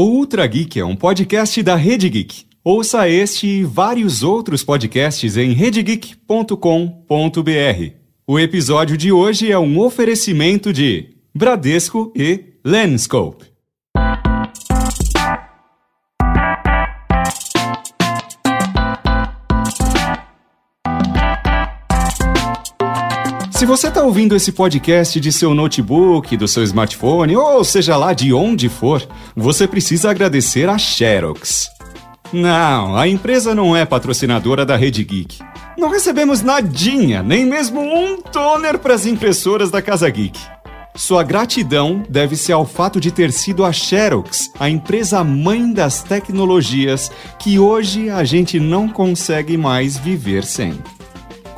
O Ultra Geek é um podcast da Rede Geek. Ouça este e vários outros podcasts em redegeek.com.br. O episódio de hoje é um oferecimento de Bradesco e Lenscope. Se você está ouvindo esse podcast de seu notebook, do seu smartphone, ou seja lá de onde for, você precisa agradecer a Xerox. Não, a empresa não é patrocinadora da Rede Geek. Não recebemos nadinha, nem mesmo um toner para as impressoras da Casa Geek. Sua gratidão deve-se ao fato de ter sido a Xerox, a empresa mãe das tecnologias, que hoje a gente não consegue mais viver sem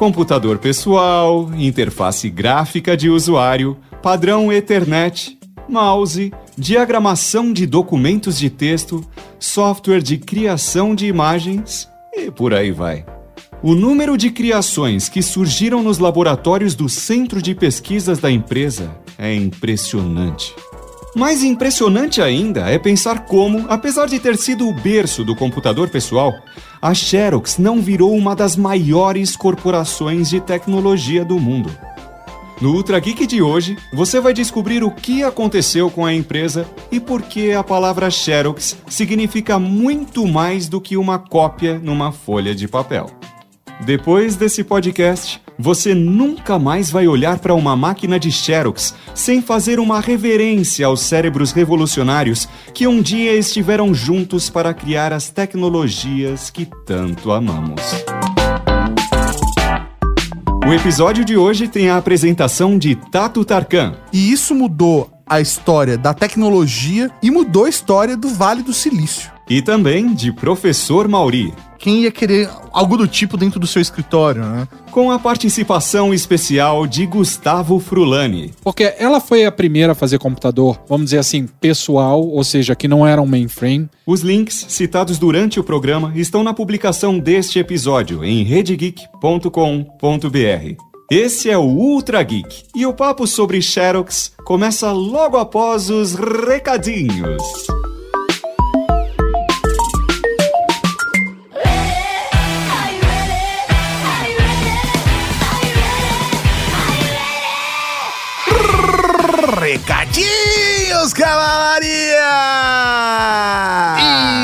computador pessoal, interface gráfica de usuário, padrão Ethernet, mouse, diagramação de documentos de texto, software de criação de imagens e por aí vai. O número de criações que surgiram nos laboratórios do centro de pesquisas da empresa é impressionante. Mais impressionante ainda é pensar como, apesar de ter sido o berço do computador pessoal, a Xerox não virou uma das maiores corporações de tecnologia do mundo. No Ultra Geek de hoje, você vai descobrir o que aconteceu com a empresa e por que a palavra Xerox significa muito mais do que uma cópia numa folha de papel. Depois desse podcast, você nunca mais vai olhar para uma máquina de Xerox sem fazer uma reverência aos cérebros revolucionários que um dia estiveram juntos para criar as tecnologias que tanto amamos. O episódio de hoje tem a apresentação de Tato Tarkan. E isso mudou a história da tecnologia e mudou a história do Vale do Silício. E também de Professor Mauri quem ia querer algo do tipo dentro do seu escritório, né? Com a participação especial de Gustavo Frulani. Porque ela foi a primeira a fazer computador, vamos dizer assim, pessoal, ou seja, que não era um mainframe. Os links citados durante o programa estão na publicação deste episódio em redegeek.com.br. Esse é o Ultra Geek e o papo sobre Xerox começa logo após os recadinhos. Recadinhos, cavalaria!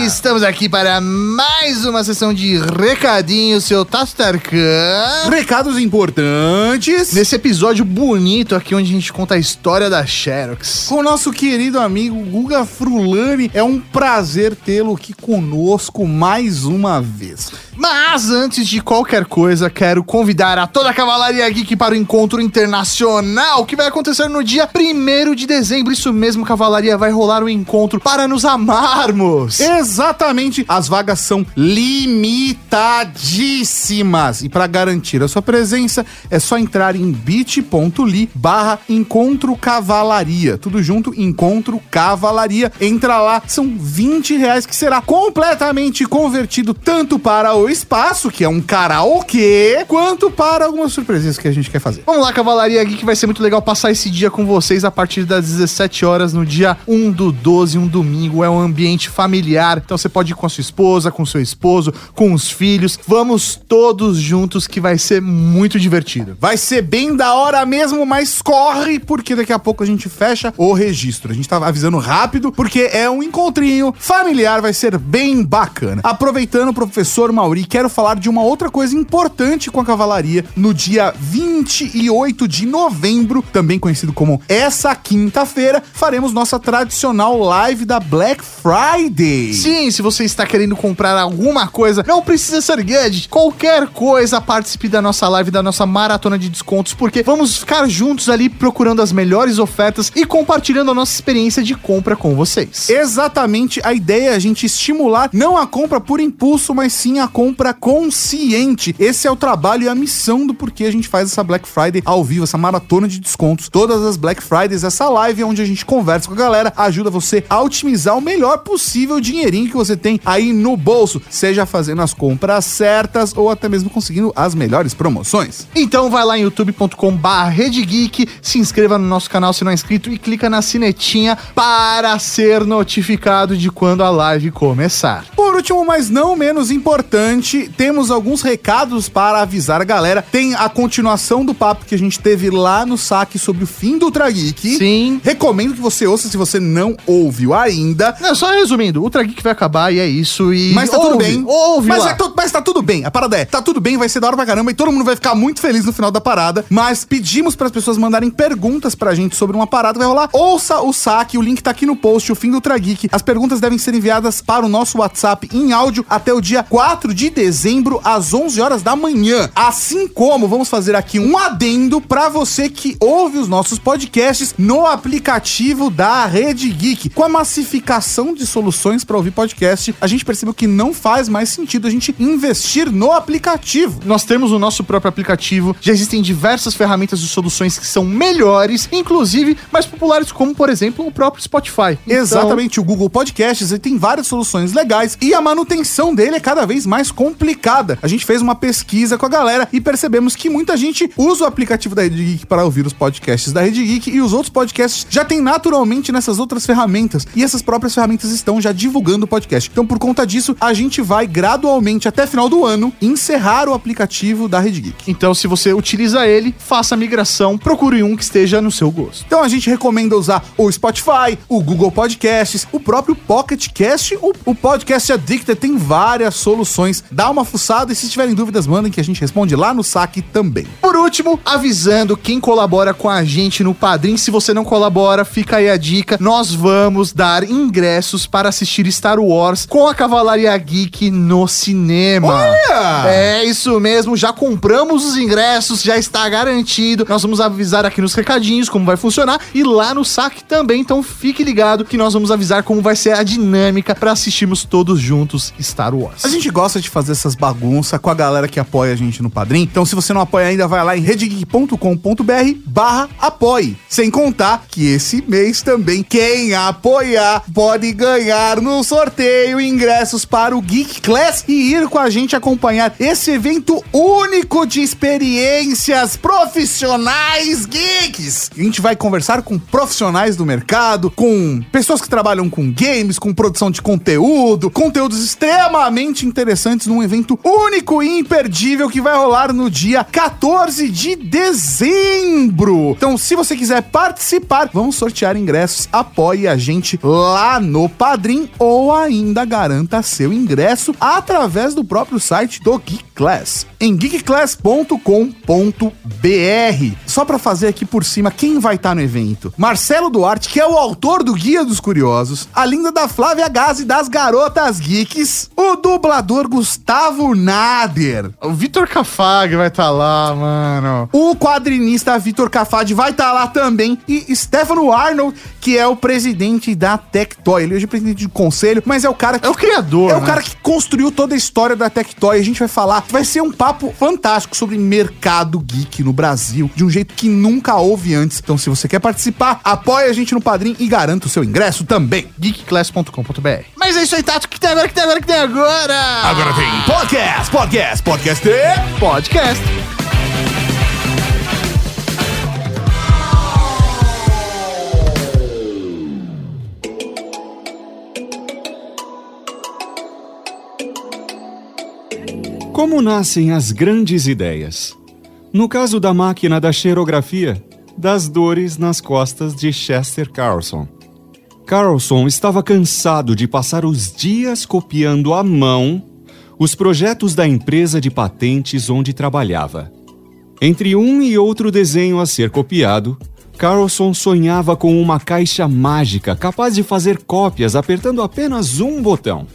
Estamos aqui para mais uma sessão de recadinhos, seu Tato Tarkan. Recados importantes. Nesse episódio bonito aqui, onde a gente conta a história da Xerox. Com o nosso querido amigo Guga Frulani. É um prazer tê-lo aqui conosco mais uma vez. Mas antes de qualquer coisa, quero convidar a toda a Cavalaria Geek para o encontro internacional que vai acontecer no dia 1 de dezembro. Isso mesmo, Cavalaria, vai rolar um encontro para nos amarmos. Exatamente. As vagas são limitadíssimas. E para garantir a sua presença, é só entrar em bit.ly barra Encontro Cavalaria. Tudo junto, Encontro Cavalaria. Entra lá, são 20 reais que será completamente convertido tanto para o espaço, que é um karaokê, quanto para algumas surpresas que a gente quer fazer. Vamos lá, Cavalaria Geek, vai ser muito legal passar esse dia com vocês a partir das 17 horas no dia 1 do 12, um domingo. É um ambiente familiar, então você pode ir com a sua esposa, com seu esposo, com os filhos. Vamos todos juntos que vai ser muito divertido. Vai ser bem da hora mesmo, mas corre, porque daqui a pouco a gente fecha o registro. A gente tá avisando rápido, porque é um encontrinho familiar, vai ser bem bacana. Aproveitando, o professor Maurício e quero falar de uma outra coisa importante com a cavalaria no dia 28 de novembro, também conhecido como essa quinta-feira, faremos nossa tradicional live da Black Friday. Sim, se você está querendo comprar alguma coisa, não precisa ser gadget, qualquer coisa, participe da nossa live, da nossa maratona de descontos, porque vamos ficar juntos ali procurando as melhores ofertas e compartilhando a nossa experiência de compra com vocês. Exatamente, a ideia é a gente estimular não a compra por impulso, mas sim a compra consciente. Esse é o trabalho e a missão do porquê a gente faz essa Black Friday ao vivo, essa maratona de descontos. Todas as Black Fridays, essa live onde a gente conversa com a galera, ajuda você a otimizar o melhor possível o dinheirinho que você tem aí no bolso, seja fazendo as compras certas ou até mesmo conseguindo as melhores promoções. Então vai lá em youtube.com/barra Geek, se inscreva no nosso canal se não é inscrito e clica na sinetinha para ser notificado de quando a live começar. Por último, mas não menos importante, temos alguns recados para avisar a galera. Tem a continuação do papo que a gente teve lá no saque sobre o fim do Ultra Geek. Sim. Recomendo que você ouça se você não ouviu ainda. Não, só resumindo, o Ultra Geek vai acabar e é isso. E Mas tá tudo ouve, bem. Ouve mas, lá. é tu- mas tá tudo bem. A parada é, tá tudo bem, vai ser da hora pra caramba e todo mundo vai ficar muito feliz no final da parada. Mas pedimos para as pessoas mandarem perguntas pra gente sobre uma parada que vai rolar. Ouça o saque, o link tá aqui no post, o fim do Ultra Geek. As perguntas devem ser enviadas para o nosso WhatsApp em áudio até o dia 4 de dezembro, às 11 horas da manhã. Assim como vamos fazer aqui um adendo pra você que ouve os nossos podcasts no aplicativo da Rede Geek. Com a massificação de soluções para ouvir podcast, a gente percebeu que não faz mais sentido a gente investir no aplicativo. Nós temos o nosso próprio aplicativo, já existem diversas ferramentas e soluções que são melhores, inclusive mais populares, como por exemplo o próprio Spotify. Então, Exatamente, o Google Podcasts ele tem várias soluções legais e a manutenção dele é cada vez mais complicada. A gente fez uma pesquisa com a galera e percebemos que muita gente usa o aplicativo da Rede Geek para ouvir os podcasts da Rede Geek e os outros podcasts já tem naturalmente nessas outras ferramentas e essas próprias ferramentas estão já divulgando o podcast. Então, por conta disso, a gente vai gradualmente até final do ano encerrar o aplicativo da Rede Geek. Então, se você utiliza ele, faça a migração, procure um que esteja no seu gosto. Então a gente recomenda usar o Spotify, o Google Podcasts, o próprio Pocket Cast, o, o Podcast Addicted tem várias soluções. Dá uma fuçada e se tiverem dúvidas, mandem que a gente responde lá no saque também. Por último, avisando quem colabora com a gente no Padrim, se você não colabora, fica aí a dica. Nós vamos dar ingressos para assistir Star Wars com a Cavalaria Geek no cinema. Olha! É isso mesmo, já compramos os ingressos, já está garantido. Nós vamos avisar aqui nos recadinhos como vai funcionar e lá no saque também. Então fique ligado que nós vamos avisar como vai ser a dinâmica para assistirmos todos juntos Star Wars. A gente gosta de fazer essas bagunças com a galera que apoia a gente no Padrim. Então, se você não apoia ainda, vai lá em redgeek.com.br barra apoie. Sem contar que esse mês também, quem apoiar pode ganhar no sorteio ingressos para o Geek Class e ir com a gente acompanhar esse evento único de experiências profissionais geeks. A gente vai conversar com profissionais do mercado, com pessoas que trabalham com games, com produção de conteúdo, conteúdos extremamente interessantes num evento único e imperdível que vai rolar no dia 14 de dezembro. Então, se você quiser participar, vamos sortear ingressos. Apoie a gente lá no Padrim ou ainda garanta seu ingresso através do próprio site do Geek Class, em geekclass.com.br. Só para fazer aqui por cima quem vai estar no evento. Marcelo Duarte, que é o autor do Guia dos Curiosos, a linda da Flávia Gazi das Garotas Geeks, o dublador Gustavo Nader, O Vitor Cafag vai estar lá, mano. o quadrinista Vitor Cafade vai estar lá também. E Stefano Arnold, que é o presidente da Tectoy. Ele hoje é presidente de conselho, mas é o cara que. É o criador, É o né? cara que construiu toda a história da Tectoy. A gente vai falar. Vai ser um papo fantástico sobre mercado geek no Brasil, de um jeito que nunca houve antes. Então, se você quer participar, apoie a gente no Padrim e garanta o seu ingresso também. geekclass.com.br. Mas é isso aí, Tato. O que tem agora? O que tem agora? O que tem agora? Agora tem podcast, podcast, podcast. podcast. Como nascem as grandes ideias? No caso da máquina da xerografia, das dores nas costas de Chester Carlson. Carlson estava cansado de passar os dias copiando à mão os projetos da empresa de patentes onde trabalhava. Entre um e outro desenho a ser copiado, Carlson sonhava com uma caixa mágica capaz de fazer cópias apertando apenas um botão.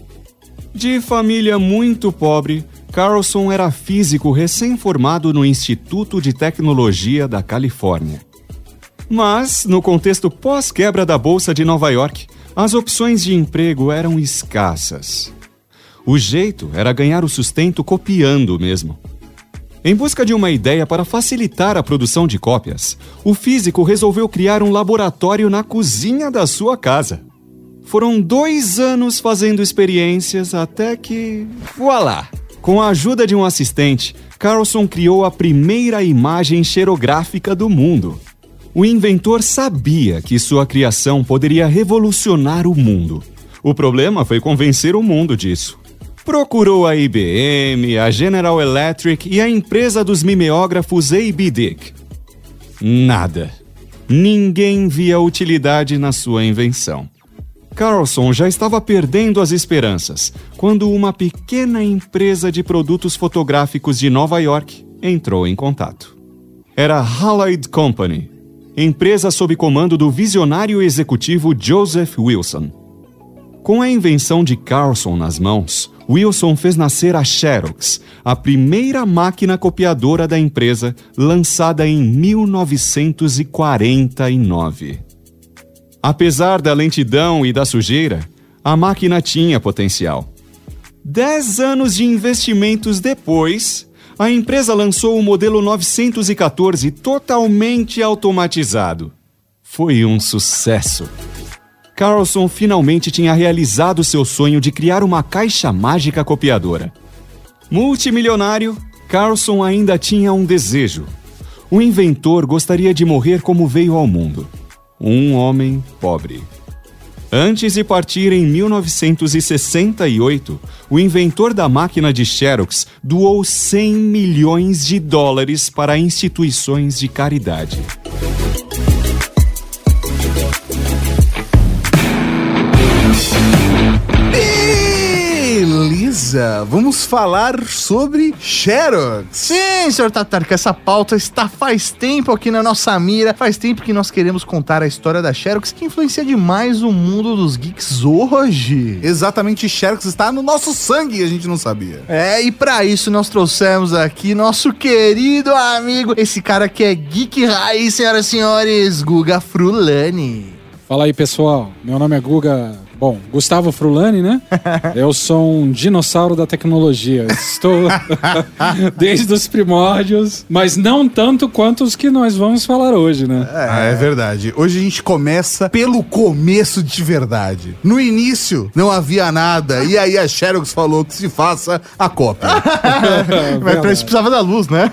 De família muito pobre, Carlson era físico recém-formado no Instituto de Tecnologia da Califórnia. Mas, no contexto pós-quebra da Bolsa de Nova York, as opções de emprego eram escassas. O jeito era ganhar o sustento copiando mesmo. Em busca de uma ideia para facilitar a produção de cópias, o físico resolveu criar um laboratório na cozinha da sua casa. Foram dois anos fazendo experiências até que. Voilá! Com a ajuda de um assistente, Carlson criou a primeira imagem xerográfica do mundo. O inventor sabia que sua criação poderia revolucionar o mundo. O problema foi convencer o mundo disso. Procurou a IBM, a General Electric e a empresa dos mimeógrafos AB Dick. Nada. Ninguém via utilidade na sua invenção. Carlson já estava perdendo as esperanças quando uma pequena empresa de produtos fotográficos de Nova York entrou em contato. Era a Halleyed Company, empresa sob comando do visionário executivo Joseph Wilson. Com a invenção de Carlson nas mãos, Wilson fez nascer a Xerox, a primeira máquina copiadora da empresa, lançada em 1949. Apesar da lentidão e da sujeira, a máquina tinha potencial. Dez anos de investimentos depois, a empresa lançou o modelo 914 totalmente automatizado. Foi um sucesso. Carlson finalmente tinha realizado seu sonho de criar uma caixa mágica copiadora. Multimilionário, Carlson ainda tinha um desejo. O inventor gostaria de morrer como veio ao mundo um homem pobre. Antes de partir em 1968, o inventor da máquina de Xerox doou 100 milhões de dólares para instituições de caridade. Beleza, vamos falar sobre Xerox. Sim, senhor Tatarka, essa pauta está faz tempo aqui na nossa mira. Faz tempo que nós queremos contar a história da Xerox, que influencia demais o mundo dos geeks hoje. Exatamente, Xerox está no nosso sangue e a gente não sabia. É, e para isso nós trouxemos aqui nosso querido amigo, esse cara que é geek raiz, senhoras e senhores, Guga Frulani. Fala aí, pessoal. Meu nome é Guga Bom, Gustavo Frulani, né? Eu sou um dinossauro da tecnologia. Estou desde os primórdios, mas não tanto quanto os que nós vamos falar hoje, né? É, ah, é verdade. Hoje a gente começa pelo começo de verdade. No início não havia nada, e aí a Xerox falou que se faça a cópia. mas pra isso precisava da luz, né?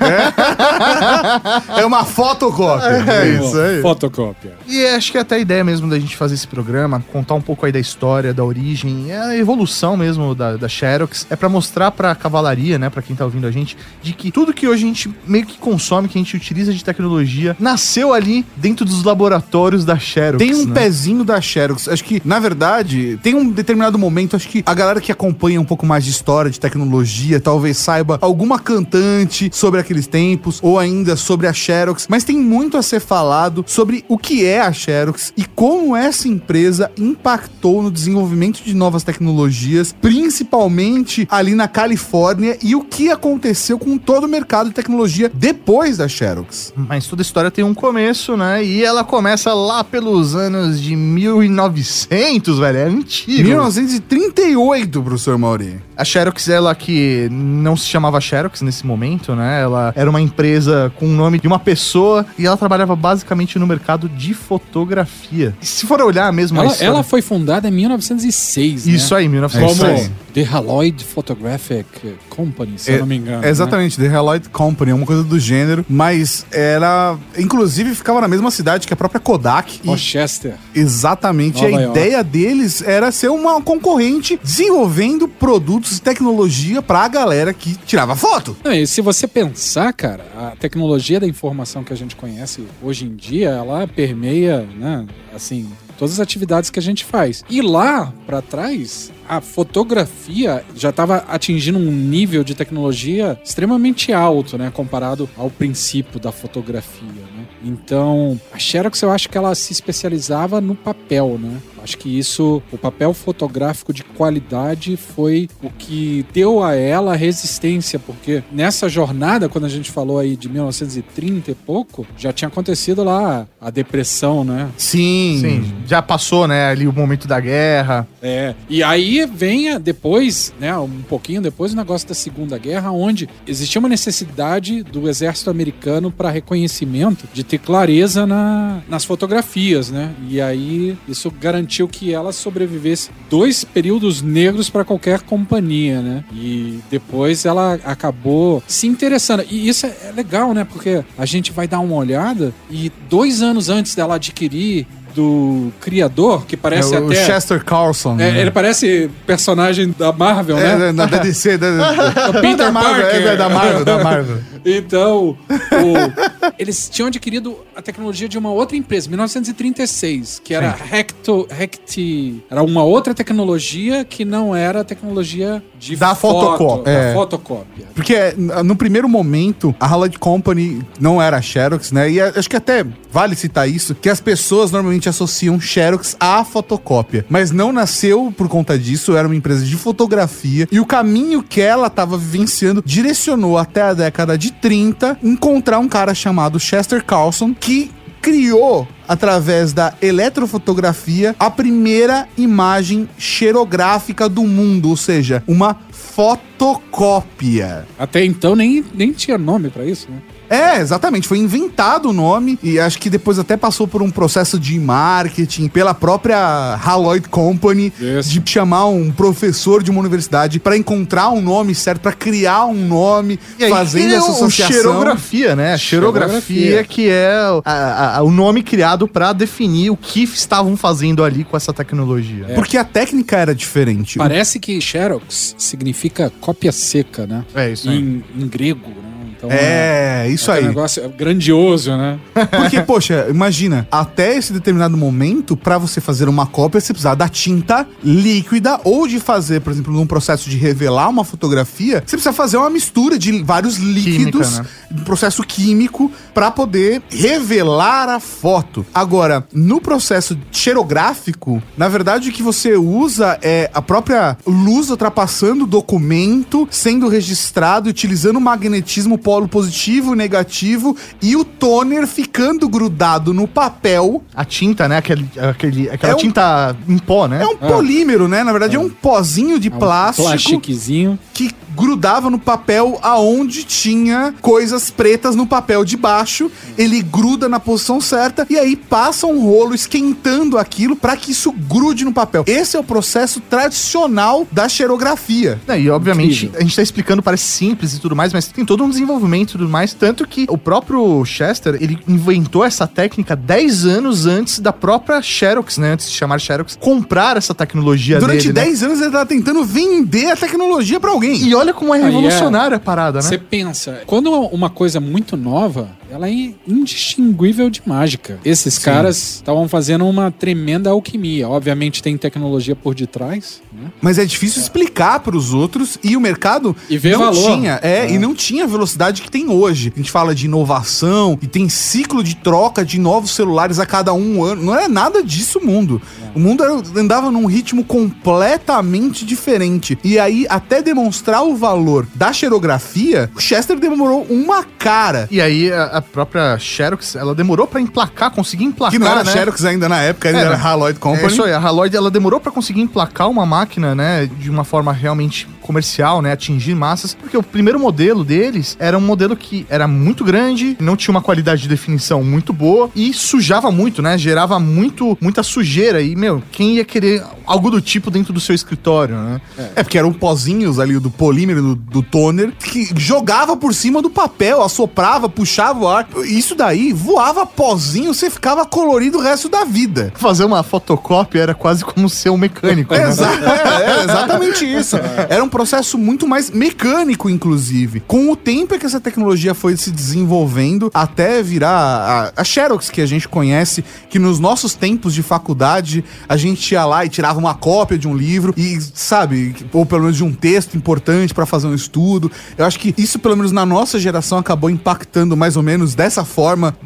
É, é uma fotocópia. É, é isso aí. Fotocópia. E acho que é até a ideia mesmo da gente fazer esse programa, contar um pouco aí da história da origem, é a evolução mesmo da, da Xerox. É para mostrar pra cavalaria, né, para quem tá ouvindo a gente, de que tudo que hoje a gente meio que consome, que a gente utiliza de tecnologia, nasceu ali dentro dos laboratórios da Xerox. Tem um né? pezinho da Xerox. Acho que, na verdade, tem um determinado momento, acho que a galera que acompanha um pouco mais de história, de tecnologia, talvez saiba alguma cantante sobre aqueles tempos, ou ainda sobre a Xerox, mas tem muito a ser falado sobre o que é a Xerox e como essa empresa impactou no no desenvolvimento de novas tecnologias, principalmente ali na Califórnia, e o que aconteceu com todo o mercado de tecnologia depois da Xerox. Mas toda história tem um começo, né? E ela começa lá pelos anos de 1900, velho. É antigo. 1938, professor Mauri. A Xerox, ela que não se chamava Xerox nesse momento, né? Ela era uma empresa com o nome de uma pessoa e ela trabalhava basicamente no mercado de fotografia. E se for olhar mesmo ela, ela foi fundada em 1906, né? Isso aí, 1906. Como The Haloid Photographic Company, se é, eu não me engano. Né? Exatamente, né? The Haloid Company, uma coisa do gênero, mas era, inclusive, ficava na mesma cidade que a própria Kodak. Rochester. E, exatamente, Nova a York. ideia deles era ser uma concorrente desenvolvendo produtos e tecnologia pra galera que tirava foto. Não, e se você pensar, cara, a tecnologia da informação que a gente conhece hoje em dia, ela permeia, né, assim, todas as atividades que a gente faz. E lá para trás, a fotografia já estava atingindo um nível de tecnologia extremamente alto, né, comparado ao princípio da fotografia, né? Então, a Xerox eu acho que ela se especializava no papel, né? Acho que isso, o papel fotográfico de qualidade foi o que deu a ela resistência, porque nessa jornada, quando a gente falou aí de 1930 e pouco, já tinha acontecido lá a depressão, né? Sim. Sim, já passou, né, ali o momento da guerra. É. E aí vem depois, né, um pouquinho depois, o negócio da Segunda Guerra, onde existia uma necessidade do exército americano para reconhecimento de ter clareza na, nas fotografias, né? E aí isso garantia permitiu que ela sobrevivesse dois períodos negros para qualquer companhia, né? E depois ela acabou se interessando. E isso é legal, né? Porque a gente vai dar uma olhada e dois anos antes dela adquirir do criador, que parece É, o até. Chester Carlson. É, né? Ele parece personagem da Marvel, É, né? na DDC, da, O Peter da Marvel, Parker. é, da Marvel, da Marvel. Então, o- eles tinham adquirido a tecnologia de uma outra empresa, 1936, que era Recto, Recti. Era uma outra tecnologia que não era a tecnologia de Da foto, fotocópia, da é. fotocópia. Porque no primeiro momento, a Halloween Company não era a Xerox, né? E acho que até vale citar isso, que as pessoas normalmente associam Xerox à fotocópia. Mas não nasceu por conta disso, era uma empresa de fotografia. E o caminho que ela estava vivenciando direcionou até a década de 30 encontrar um cara chamado Chester Carlson, que criou através da eletrofotografia a primeira imagem xerográfica do mundo, ou seja, uma fotocópia. Até então nem, nem tinha nome pra isso, né? É, exatamente. Foi inventado o nome e acho que depois até passou por um processo de marketing pela própria Haloid Company Isso. de chamar um professor de uma universidade para encontrar um nome certo, para criar um nome, E aí, fazendo é essa o associação. Xerografia, né? A xerografia, Xerografia. que é a- a- o nome criado pra definir o que estavam fazendo ali com essa tecnologia. Porque a técnica era diferente. Parece que Xerox significa cópia seca, né? É isso aí. Em, em grego, né? Então É, isso aquele aí. negócio grandioso, né? Porque, poxa, imagina, até esse determinado momento, pra você fazer uma cópia, você precisava da tinta líquida ou de fazer, por exemplo, num processo de revelar uma fotografia, você precisa fazer uma mistura de vários líquidos, né? um processo químico, pra poder revelar a foto. Agora, no processo xerográfico, na verdade, o que você usa é a própria luz ultrapassando o documento, sendo registrado, utilizando o magnetismo polo positivo, negativo e o toner ficando grudado no papel. A tinta, né? Aquele, aquele, aquela É um- tinta em pó, né? É um polímero, né? Na verdade, é um pozinho de plástico Plastiquezinho. que grudava no papel aonde tinha coisas pretas no papel de baixo. Ele gruda na posição certa e aí passa um rolo esquentando aquilo para que isso grude no papel. Esse é o processo tradicional da xerografia. É, E obviamente Incrível. a gente tá explicando, parece simples e tudo mais, mas tem todo um desenvolvimento e tudo mais. Tanto que o próprio Chester, ele inventou essa técnica 10 anos antes da própria Xerox, né? Antes de chamar Xerox, comprar essa tecnologia Durante dele, né? 10 anos ele tá tentando vender a tecnologia para alguém. E olha como é é- revolucionária a parada, né? Você pensa, quando uma coisa é muito nova, ela é indistinguível de mágica. Esses caras estavam fazendo uma tremenda alquimia. Obviamente tem tecnologia por detrás, né? Mas é difícil explicar para os outros e o mercado E ver não valor. tinha, é, É. e não tinha a velocidade que tem hoje. A gente fala de inovação e tem ciclo de troca de novos celulares a cada um ano. Não é nada disso o mundo. O mundo andava num ritmo completamente diferente. E aí, até demonstrar o valor da xerografia, o Chester demorou uma cara. E aí a, a própria Xerox, ela demorou pra emplacar, conseguir emplacar, Que não era né? Xerox ainda na época, ainda era né? Haloid Company. É isso aí, a Haloid ela demorou pra conseguir emplacar uma máquina, né, de uma forma realmente comercial, né, atingir massas, porque o primeiro modelo deles era um modelo que era muito grande, não tinha uma qualidade de definição muito boa e sujava muito, né, gerava muito muita sujeira e, meu, quem ia querer algo do tipo dentro do seu escritório, né? É, porque eram pozinhos ali do polímero, do, do toner, que jogava por cima do papel, assoprava, puxava o ar. Isso daí voava pozinho, você ficava colorido o resto da vida. Fazer uma fotocópia era quase como ser um mecânico, né? Exa é, é exatamente isso. Era um processo muito mais mecânico, inclusive. Com o tempo é que essa tecnologia foi se desenvolvendo até virar a, a Xerox que a gente conhece, que nos nossos tempos de faculdade a gente ia lá e tirava uma cópia de um livro e, sabe, ou pelo menos de um texto importante para fazer um estudo. Eu acho que isso, pelo menos na nossa geração, acabou impactando mais ou menos dessa forma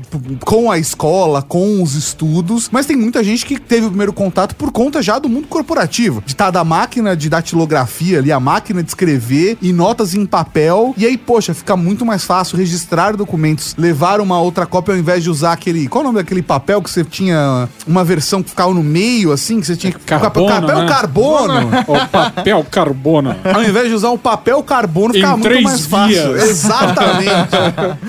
com a escola, com os estudos. Mas tem muita gente que teve o primeiro contato por conta já do mundo corporativo, de estar da máquina de datilografia ali, a máquina de escrever e notas em papel. E aí, poxa, fica muito mais fácil registrar documentos, levar uma outra cópia ao invés de usar aquele. Qual o nome daquele papel que você tinha uma versão que ficava no meio, assim, que você tinha que Carbono, papel né? carbono. O papel carbono. Ao invés de usar o papel carbono, ficava muito mais fácil. Exatamente.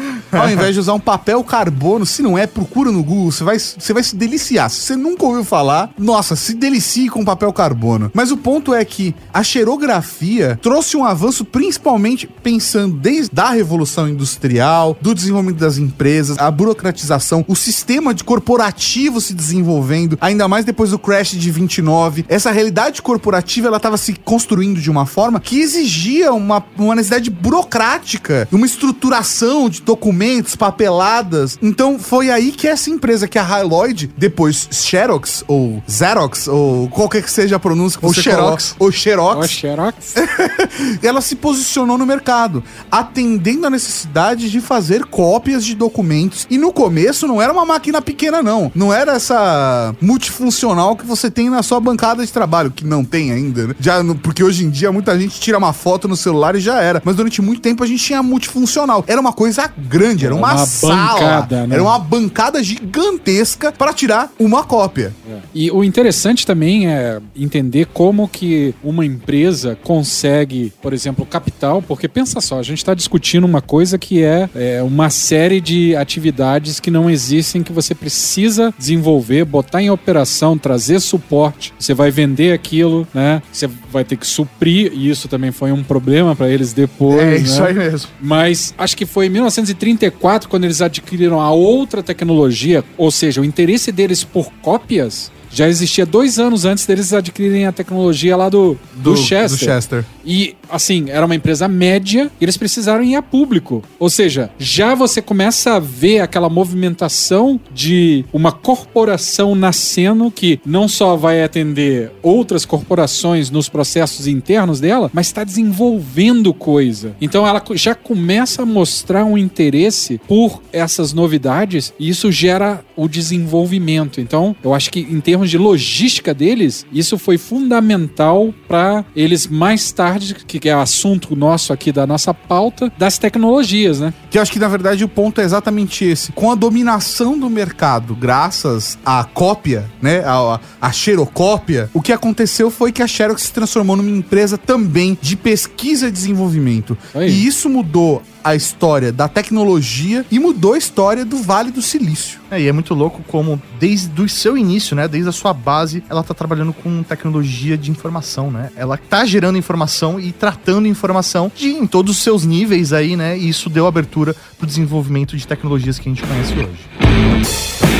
Ao invés de usar um papel carbono, se não é, procura no Google, você vai, você vai se deliciar. Se você nunca ouviu falar, nossa, se delicie com papel carbono. Mas o ponto é que a xerografia trouxe um avanço principalmente pensando desde a revolução industrial, do desenvolvimento das empresas, a burocratização, o sistema de corporativo se desenvolvendo, ainda mais depois do crash de 29. Essa realidade corporativa ela estava se construindo de uma forma que exigia uma, uma necessidade burocrática, uma estruturação de documentos, papeladas. Então foi aí que essa empresa, que é a Hyloid, depois Xerox ou Xerox ou qualquer que seja a pronúncia que Ou você Xerox. coloca, ou Xerox, Ó, Xerox. ela se posicionou no mercado, atendendo a necessidade de fazer cópias de documentos. E no começo não era uma máquina pequena, não. Não era essa multifuncional que você tem na sua bancada de trabalho, que não tem ainda, né? Já, no- porque hoje em dia muita gente tira uma foto no celular e já era. Mas durante muito tempo a gente tinha multifuncional. Era uma coisa grande, era Era uma, uma sala. bancada, né? Era uma bancada gigantesca para tirar uma cópia. E o interessante também é entender como que uma empresa consegue, por exemplo, capital, porque pensa só, a gente está discutindo uma coisa que é, é, uma série de atividades que não existem, que você precisa desenvolver, botar em operação, trazer suporte, você vai vender aquilo, né? Você vai ter que suprir, e isso também foi um problema para eles depois. É né? isso aí mesmo. Mas acho que foi em 1934 quando eles adquiriram a outra tecnologia, ou seja, o interesse deles por cópias já existia dois anos antes deles adquirirem a tecnologia lá do, do, Chester. Do Chester. E, assim, era uma empresa média e eles precisaram ir a público. Ou seja, já você começa a ver aquela movimentação de uma corporação nascendo que não só vai atender outras corporações nos processos internos dela, mas está desenvolvendo coisa. Então ela já começa a mostrar um interesse por essas novidades e isso gera o desenvolvimento. Então, eu acho que em termos de logística deles, isso foi fundamental para eles mais tarde, que é assunto nosso aqui da nossa pauta, das tecnologias, né? Que eu acho que, na verdade, o ponto é exatamente esse. Com a dominação do mercado, graças à cópia, né? A, a xerocópia, o que aconteceu foi que a Xerox se transformou numa empresa também de pesquisa e desenvolvimento. Aí. E isso mudou a história da tecnologia e mudou a história do Vale do Silício. É, e é muito louco como, desde o seu início, né? Desde a sua base, ela tá trabalhando com tecnologia de informação, né? Ela tá gerando informação e tratando informação de, em todos os seus níveis aí, né? E isso deu abertura pro desenvolvimento de tecnologias que a gente conhece hoje.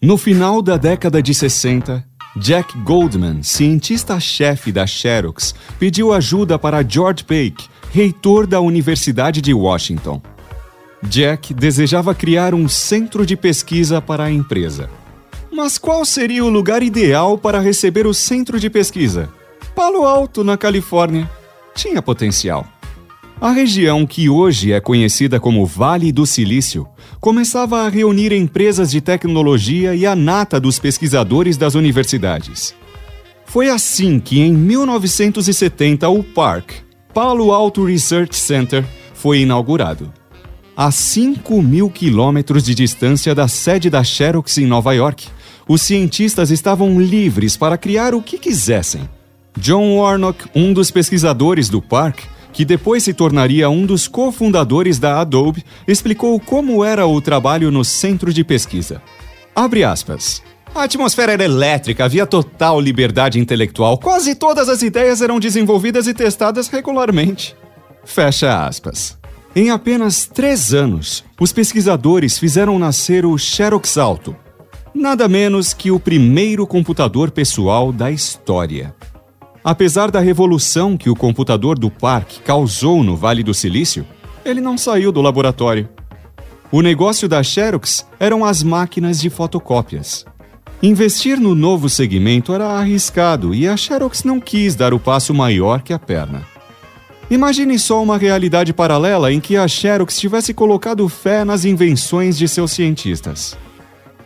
No final da década de 60, Jack Goldman, cientista-chefe da Xerox, pediu ajuda para George Pake, reitor da Universidade de Washington. Jack desejava criar um centro de pesquisa para a empresa. Mas qual seria o lugar ideal para receber o centro de pesquisa? Palo Alto, na Califórnia. Tinha potencial. A região que hoje é conhecida como Vale do Silício começava a reunir empresas de tecnologia e a nata dos pesquisadores das universidades. Foi assim que, em 1970, o PARC, Palo Alto Research Center, foi inaugurado. A 5 mil quilômetros de distância da sede da Xerox em Nova York, os cientistas estavam livres para criar o que quisessem. John Warnock, um dos pesquisadores do parque, que depois se tornaria um dos cofundadores da Adobe, explicou como era o trabalho no centro de pesquisa. Abre aspas. A atmosfera era elétrica, havia total liberdade intelectual, quase todas as ideias eram desenvolvidas e testadas regularmente. Fecha aspas. Em apenas três anos, os pesquisadores fizeram nascer o Xerox Alto, nada menos que o primeiro computador pessoal da história. Apesar da revolução que o computador do parque causou no Vale do Silício, ele não saiu do laboratório. O negócio da Xerox eram as máquinas de fotocópias. Investir no novo segmento era arriscado e a Xerox não quis dar o passo maior que a perna. Imagine só uma realidade paralela em que a Xerox tivesse colocado fé nas invenções de seus cientistas.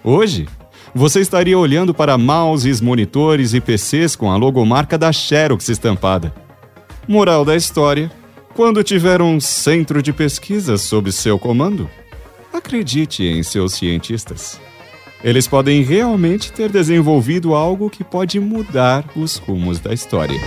Hoje, você estaria olhando para mouses, monitores e PCs com a logomarca da Xerox estampada. Moral da história: quando tiver um centro de pesquisa sob seu comando, acredite em seus cientistas. Eles podem realmente ter desenvolvido algo que pode mudar os rumos da história.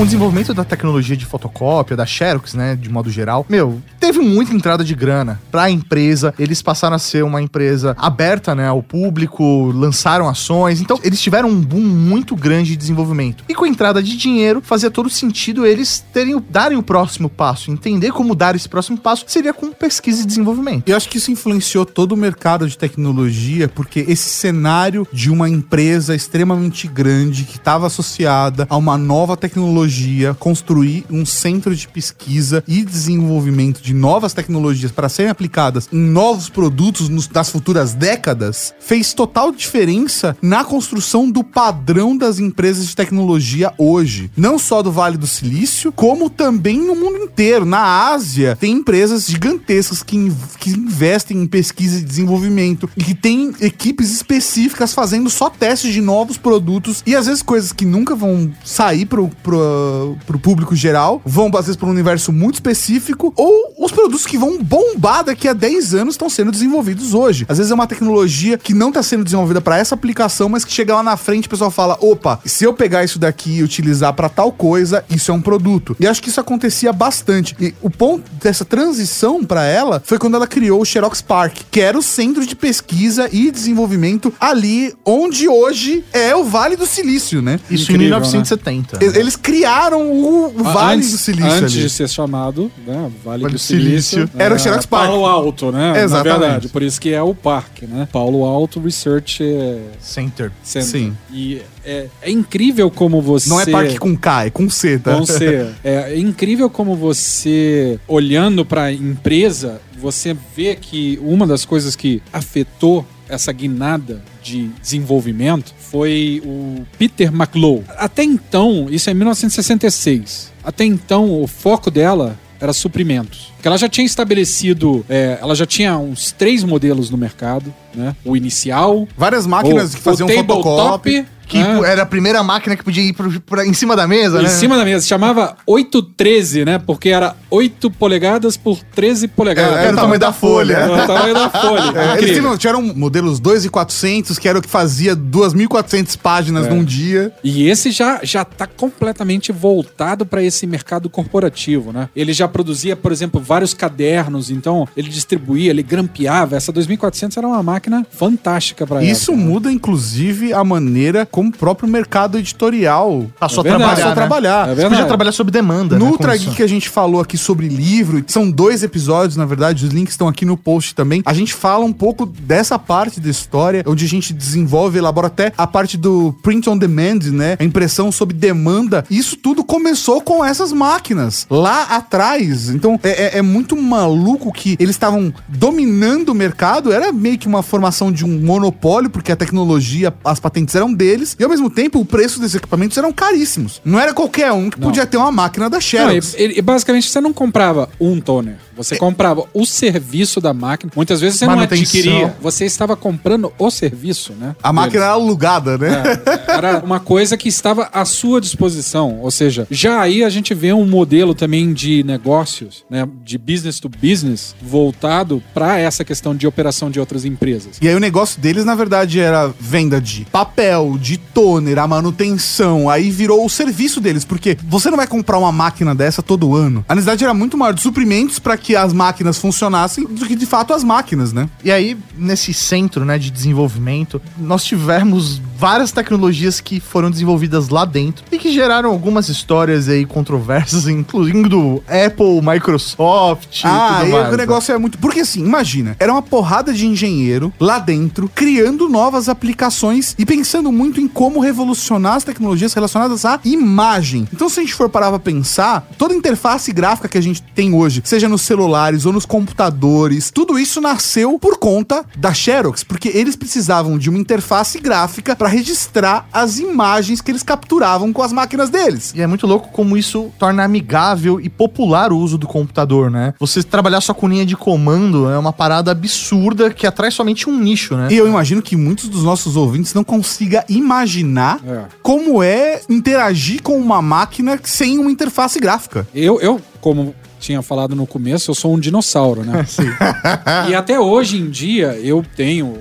Com o desenvolvimento da tecnologia de fotocópia, da Xerox, né, de modo geral, meu, teve muita entrada de grana pra empresa. Eles passaram a ser uma empresa aberta, né, ao público, lançaram ações. Então, eles tiveram um boom muito grande de desenvolvimento. E com a entrada de dinheiro, fazia todo sentido eles terem darem o próximo passo, entender como dar esse próximo passo seria com pesquisa e desenvolvimento. Eu acho que isso influenciou todo o mercado de tecnologia, porque esse cenário de uma empresa extremamente grande que estava associada a uma nova tecnologia, construir um centro de pesquisa e desenvolvimento de novas tecnologias para serem aplicadas em novos produtos nos- das futuras décadas, fez total diferença na construção do padrão das empresas de tecnologia hoje. Não só do Vale do Silício, como também no mundo inteiro. Na Ásia, tem empresas gigantescas que, que investem em pesquisa e desenvolvimento e que tem equipes específicas fazendo só testes de novos produtos e às vezes coisas que nunca vão sair pro, pro público geral, vão às vezes para um universo muito específico, ou os produtos que vão bombar daqui a 10 anos estão sendo desenvolvidos hoje. Às vezes é uma tecnologia que não está sendo desenvolvida para essa aplicação, mas que chega lá na frente e o pessoal fala: opa, se eu pegar isso daqui e utilizar para tal coisa, isso é um produto. E acho que isso acontecia bastante. E o ponto dessa transição para ela foi quando ela criou o Xerox Park, que era o centro de pesquisa e desenvolvimento ali onde hoje é o Vale do Silício, né? Isso Incrível, em 1970. E- Eles criaram o, o Vale antes, do Silício Antes ali. de ser chamado né, Vale, Vale do Silício. Silício. Era o Xerox Park. Paulo Alto, né? Exatamente. Na verdade, por isso que é o parque, né? Paulo Alto Research Center. Center. Sim. E é, é incrível como você... Não é parque com K, é com C, tá? Com C. É, é incrível como você, olhando para a empresa, você vê que uma das coisas que afetou essa guinada de desenvolvimento foi o Peter McLow. Até então, isso é em 1966. Até então, o foco dela era suprimentos. Porque ela já tinha estabelecido, é, ela já tinha uns três modelos no mercado, né? O inicial, Várias máquinas o, que faziam o tabletop, fotocópia. Que né? era a primeira máquina que podia ir pro, pra- em cima da mesa, Em né? cima da mesa. Chamava 813, né? Porque era 8 polegadas por 13 polegadas. É, era o tamanho da folha. Era o tamanho da folha. É, eles tinham, tiveram modelos 2,400, que era o que fazia 2.400 páginas É. num dia. E esse já, já tá completamente voltado para esse mercado corporativo, né? Ele já produzia, por exemplo, vários cadernos, então ele distribuía, ele grampeava. Essa 2400 era uma máquina fantástica para Isso muda, inclusive, a maneira como o próprio mercado editorial Passou É a trabalhar. passou a né? trabalhar. É Você verdade. podia trabalhar sob demanda. No né, que a gente falou aqui sobre livro, são dois episódios, na verdade, os links estão aqui no post também. A gente fala um pouco dessa parte da história, onde a gente desenvolve, elabora até a parte do print on demand, né? A impressão sob demanda. Isso tudo começou com essas máquinas lá atrás. Então é, é- é muito maluco que eles estavam dominando o mercado. Era meio que uma formação de um monopólio, porque a tecnologia, as patentes eram deles, e ao mesmo tempo o preço desses equipamentos eram caríssimos. Não era qualquer um que Não. podia ter uma máquina da Não, Xerox. e, e basicamente você não comprava um toner, você comprava o serviço da máquina. Muitas vezes você não adquiria, você estava comprando o serviço, né? A máquina era alugada, né? É, era uma coisa que estava à sua disposição. Ou seja, já aí a gente vê um modelo também de negócios, né, de business to business, voltado para essa questão de operação de outras empresas. E aí o negócio deles, na verdade, era venda de papel, de toner, a manutenção. Aí virou o serviço deles, porque você não vai comprar uma máquina dessa todo ano. A necessidade era muito maior de suprimentos para que as máquinas funcionassem do que de fato as máquinas, né? E aí, nesse centro né, de desenvolvimento, nós tivemos várias tecnologias que foram desenvolvidas lá dentro e que geraram algumas histórias aí controversas, incluindo Apple, Microsoft Ah, e mais. o né? negócio é muito. Porque assim, imagina, era uma porrada de engenheiro lá dentro, criando novas aplicações e pensando muito em como revolucionar as tecnologias relacionadas à imagem. Então, se a gente for parar pra pensar, toda interface gráfica que a gente tem hoje, seja nos celulares ou nos computadores, tudo isso nasceu por conta da Xerox, porque eles precisavam de uma interface gráfica para registrar as imagens que eles capturavam com as máquinas deles. E é muito louco como isso torna amigável e popular o uso do computador, né? Você trabalhar só com linha de comando é uma parada absurda que atrai somente um nicho, né? E eu imagino que muitos dos nossos ouvintes não consigam imaginar É. como é interagir com uma máquina sem uma interface gráfica. Eu, eu, como tinha falado no começo, eu sou um dinossauro, né? E até hoje em dia eu tenho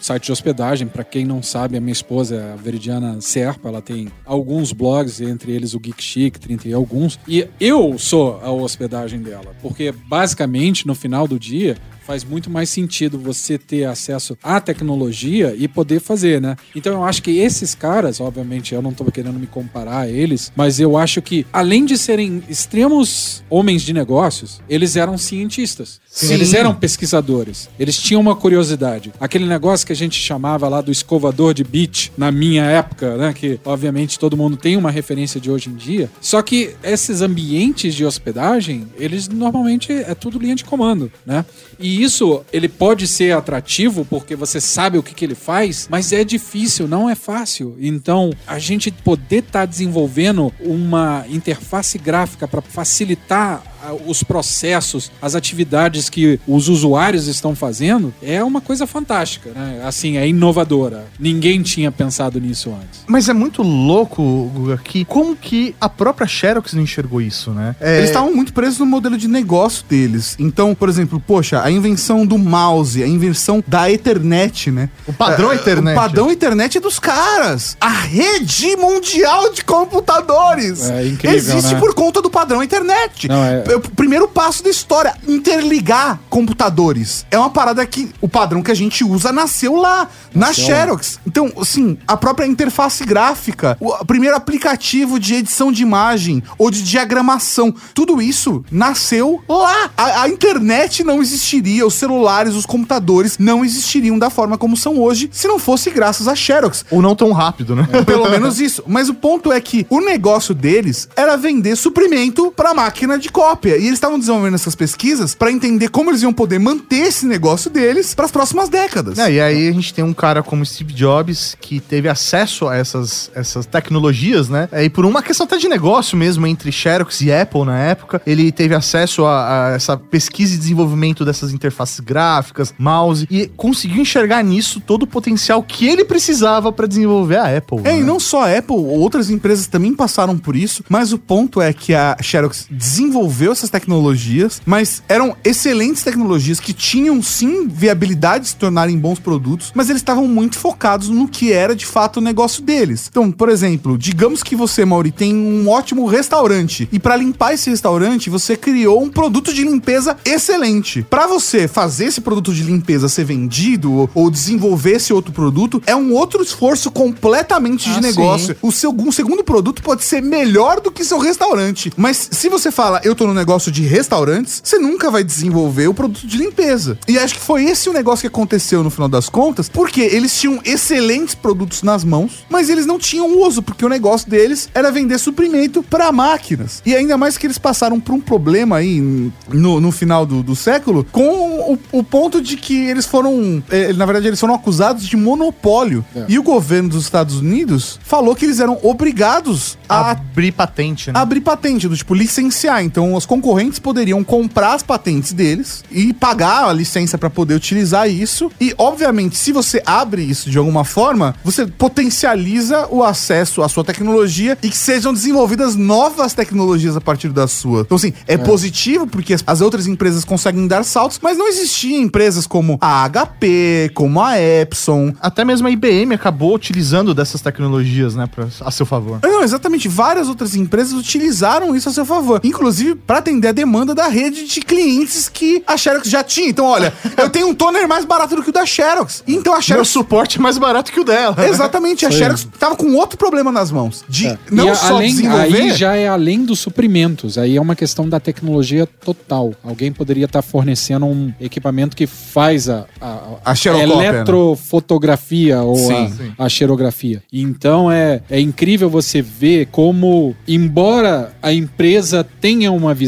site de hospedagem. Para quem não sabe, a minha esposa é a Veridiana Serpa, ela tem alguns blogs, entre eles o Geek Chic, 30 e alguns. E eu sou a hospedagem dela, porque basicamente no final do dia faz muito mais sentido você ter acesso à tecnologia e poder fazer, né? Então eu acho que esses caras, obviamente, eu não tô querendo me comparar a eles, mas eu acho que além de serem extremos homens de negócios, eles eram cientistas. Sim. Eles eram pesquisadores. Eles tinham uma curiosidade. Aquele negócio que a gente chamava lá do escovador de beach na minha época, né? Que obviamente todo mundo tem uma referência de hoje em dia. Só que esses ambientes de hospedagem, eles normalmente é tudo linha de comando, né? E isso, ele pode ser atrativo porque você sabe o que, que ele faz, mas é difícil, não é fácil. Então, a gente poder estar desenvolvendo uma interface gráfica para facilitar os processos, as atividades que os usuários estão fazendo, é uma coisa fantástica, né? Assim, é inovadora. Ninguém tinha pensado nisso antes. Mas é muito louco, Guga, que como que a própria Xerox não enxergou isso, né? É, Eles estavam muito presos no modelo de negócio deles. Então, por exemplo, poxa, a invenção do mouse, a invenção da Ethernet, né? O padrão É, Ethernet. O padrão Ethernet é dos caras. A rede mundial de computadores. É incrível, Existe né? por conta do padrão Ethernet. Não, é- É o primeiro passo da história, interligar computadores. É uma parada que o padrão que a gente usa nasceu lá, na lá. Xerox. Então, assim, a própria interface gráfica, o primeiro aplicativo de edição de imagem ou de diagramação, tudo isso nasceu lá. A, a internet não existiria, os celulares, os computadores não existiriam da forma como são hoje se não fosse graças à Xerox. Ou não tão rápido, né? Pelo menos isso. Mas o ponto é que o negócio deles era vender suprimento pra máquina de cópia. E eles estavam desenvolvendo essas pesquisas pra entender como eles iam poder manter esse negócio deles pras próximas décadas. É, e aí a gente tem um cara como Steve Jobs que teve acesso a essas, essas tecnologias, né? É, e por uma questão até de negócio mesmo entre Xerox e Apple na época, ele teve acesso a, a essa pesquisa e desenvolvimento dessas interfaces gráficas, mouse, e conseguiu enxergar nisso todo o potencial que ele precisava pra desenvolver a Apple. É, né? e não só a Apple, outras empresas também passaram por isso, mas o ponto é que a Xerox desenvolveu essas tecnologias, mas eram excelentes tecnologias que tinham sim viabilidade de se tornarem bons produtos, mas eles estavam muito focados no que era de fato o negócio deles. Então, por exemplo, digamos que você, Mauri, tem um ótimo restaurante e para limpar esse restaurante, você criou um produto de limpeza excelente. Para você fazer esse produto de limpeza ser vendido ou, desenvolver esse outro produto, é um outro esforço completamente de Ah, negócio. sim. O seu um segundo produto pode ser melhor do que seu restaurante. Mas se você fala, eu tô no negócio de restaurantes, você nunca vai desenvolver o produto de limpeza. E acho que foi esse o negócio que aconteceu no final das contas, porque eles tinham excelentes produtos nas mãos, mas eles não tinham uso, porque o negócio deles era vender suprimento para máquinas. E ainda mais que eles passaram por um problema aí no, no final do, do século, com o, o ponto de que eles foram, eh, na verdade, eles foram acusados de monopólio. É. E o governo dos Estados Unidos falou que eles eram obrigados a abrir patente, né? abrir patente, do tipo licenciar. Então, os concorrentes poderiam comprar as patentes deles e pagar a licença para poder utilizar isso. E, obviamente, se você abre isso de alguma forma, você potencializa o acesso à sua tecnologia e que sejam desenvolvidas novas tecnologias a partir da sua. Então, assim, é, positivo porque as, as outras empresas conseguem dar saltos, mas não existiam empresas como a HP, como a Epson, Até mesmo a IBM acabou utilizando dessas tecnologias, né, pra, a seu favor. Não, exatamente. Várias outras empresas utilizaram isso a seu favor. Inclusive, para atender a demanda da rede de clientes que a Xerox já tinha. Então, olha, eu tenho um toner mais barato do que o da Xerox. Então a Meu Xerox. suporte é mais barato que o dela. Exatamente, a. Xerox tava com outro problema nas mãos. De É. não E a- só além, desenvolver. Aí já é além dos suprimentos, aí é uma questão da tecnologia total. Alguém poderia estar fornecendo um equipamento que faz a, a, A né? eletrofotografia ou Sim, a, sim. a xerografia. Então é, é incrível você ver como, embora a empresa tenha uma visão,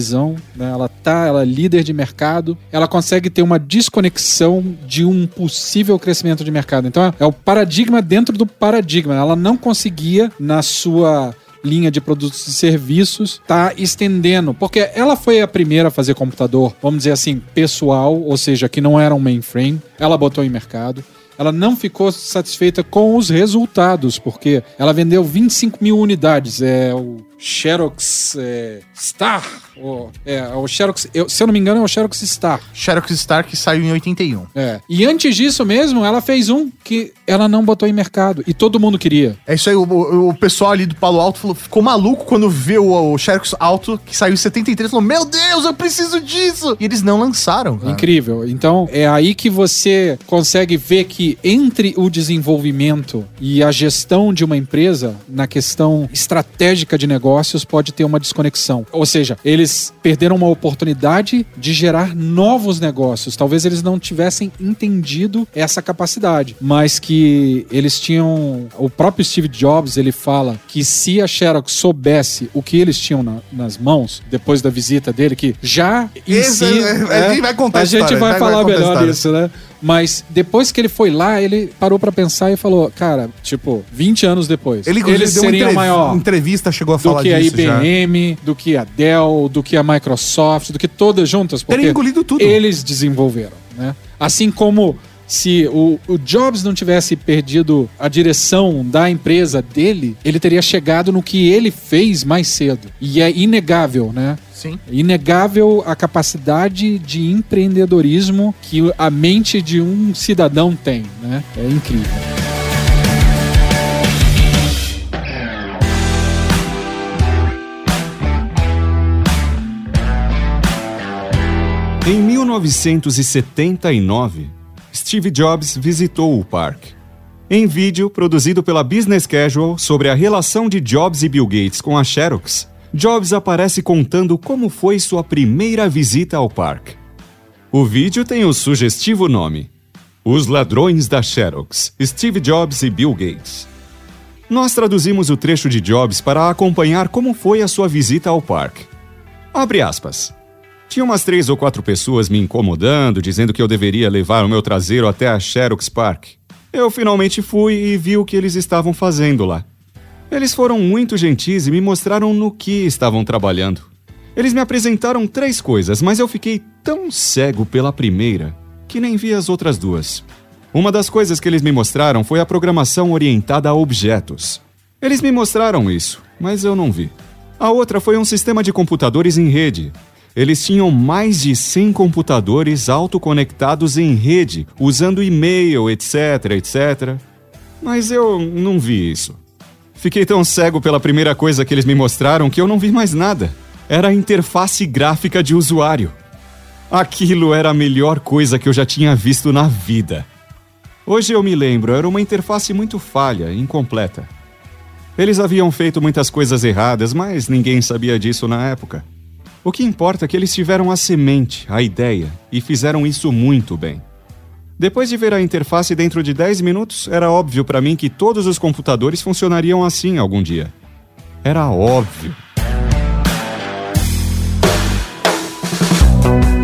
né, ela tá, ela é líder de mercado, ela consegue ter uma desconexão de um possível crescimento de mercado. Então é, é o paradigma dentro do paradigma. Ela não conseguia na sua linha de produtos e serviços tá estendendo, porque ela foi a primeira a fazer computador, vamos dizer assim, pessoal, ou seja, que não era um mainframe. Ela botou em mercado. Ela não ficou satisfeita com os resultados, porque ela vendeu 25 mil unidades. É o Xerox é, Star. O, é, o Xerox, eu- se eu não me engano, é o Xerox Star. Xerox Star que saiu em 81. É. E antes disso mesmo, ela fez um que ela não botou em mercado. E todo mundo queria. É isso aí, o, o- pessoal ali do Palo Alto falou- ficou maluco quando viu o, o Xerox Alto, que saiu em 73, falou, meu Deus, eu preciso disso! E eles não lançaram. cara. Incrível. Então, é aí que você consegue ver que entre o desenvolvimento e a gestão de uma empresa, na questão estratégica de negócios, pode ter uma desconexão. Ou seja, eles perderam uma oportunidade de gerar novos negócios. Talvez eles não tivessem entendido essa capacidade, mas que eles tinham. O próprio Steve Jobs ele fala que se a Xerox soubesse o que eles tinham na- nas mãos depois da visita dele, que já em Esse si, é- é- a gente vai contar a a gente vai vai- vai falar a melhor isso, né? Mas depois que ele foi lá, ele parou pra pensar e falou, cara, tipo, 20 anos depois, Ele, eles deu seriam maior entrevista, chegou a do falar que a disso já. IBM, do que a Dell, do que a Microsoft, do que todas juntas, porque Teria engolido tudo. eles desenvolveram, né? Assim como se o, o Jobs não tivesse perdido a direção da empresa dele, ele teria chegado no que ele fez mais cedo. E é inegável, né? Sim. Inegável a capacidade de empreendedorismo que a mente de um cidadão tem, né? É incrível. Em 1979, Steve Jobs visitou o parque. Em vídeo produzido pela Business Casual sobre a relação de Jobs e Bill Gates com a Xerox, Jobs aparece contando como foi sua primeira visita ao parque. O vídeo tem o sugestivo nome: Os Ladrões da Xerox, Steve Jobs e Bill Gates. Nós traduzimos o trecho de Jobs para acompanhar como foi a sua visita ao parque. Abre aspas. Tinha umas três ou quatro pessoas me incomodando, dizendo que eu deveria levar o meu traseiro até a Xerox Park. Eu finalmente fui e vi o que eles estavam fazendo lá. Eles foram muito gentis e me mostraram no que estavam trabalhando. Eles me apresentaram três coisas, mas eu fiquei tão cego pela primeira que nem vi as outras duas. Uma das coisas que eles me mostraram foi a programação orientada a objetos. Eles me mostraram isso, mas eu não vi. A outra foi um sistema de computadores em rede. Eles tinham mais de 100 computadores autoconectados em rede, usando e-mail, etc, etc. Mas eu não vi isso. Fiquei tão cego pela primeira coisa que eles me mostraram que eu não vi mais nada. Era a interface gráfica de usuário. Aquilo era a melhor coisa que eu já tinha visto na vida. Hoje eu me lembro, era uma interface muito falha, incompleta. Eles haviam feito muitas coisas erradas, mas ninguém sabia disso na época. O que importa é que eles tiveram a semente, a ideia, e fizeram isso muito bem. Depois de ver a interface dentro de 10 minutos, era óbvio para mim que todos os computadores funcionariam assim algum dia. Era óbvio.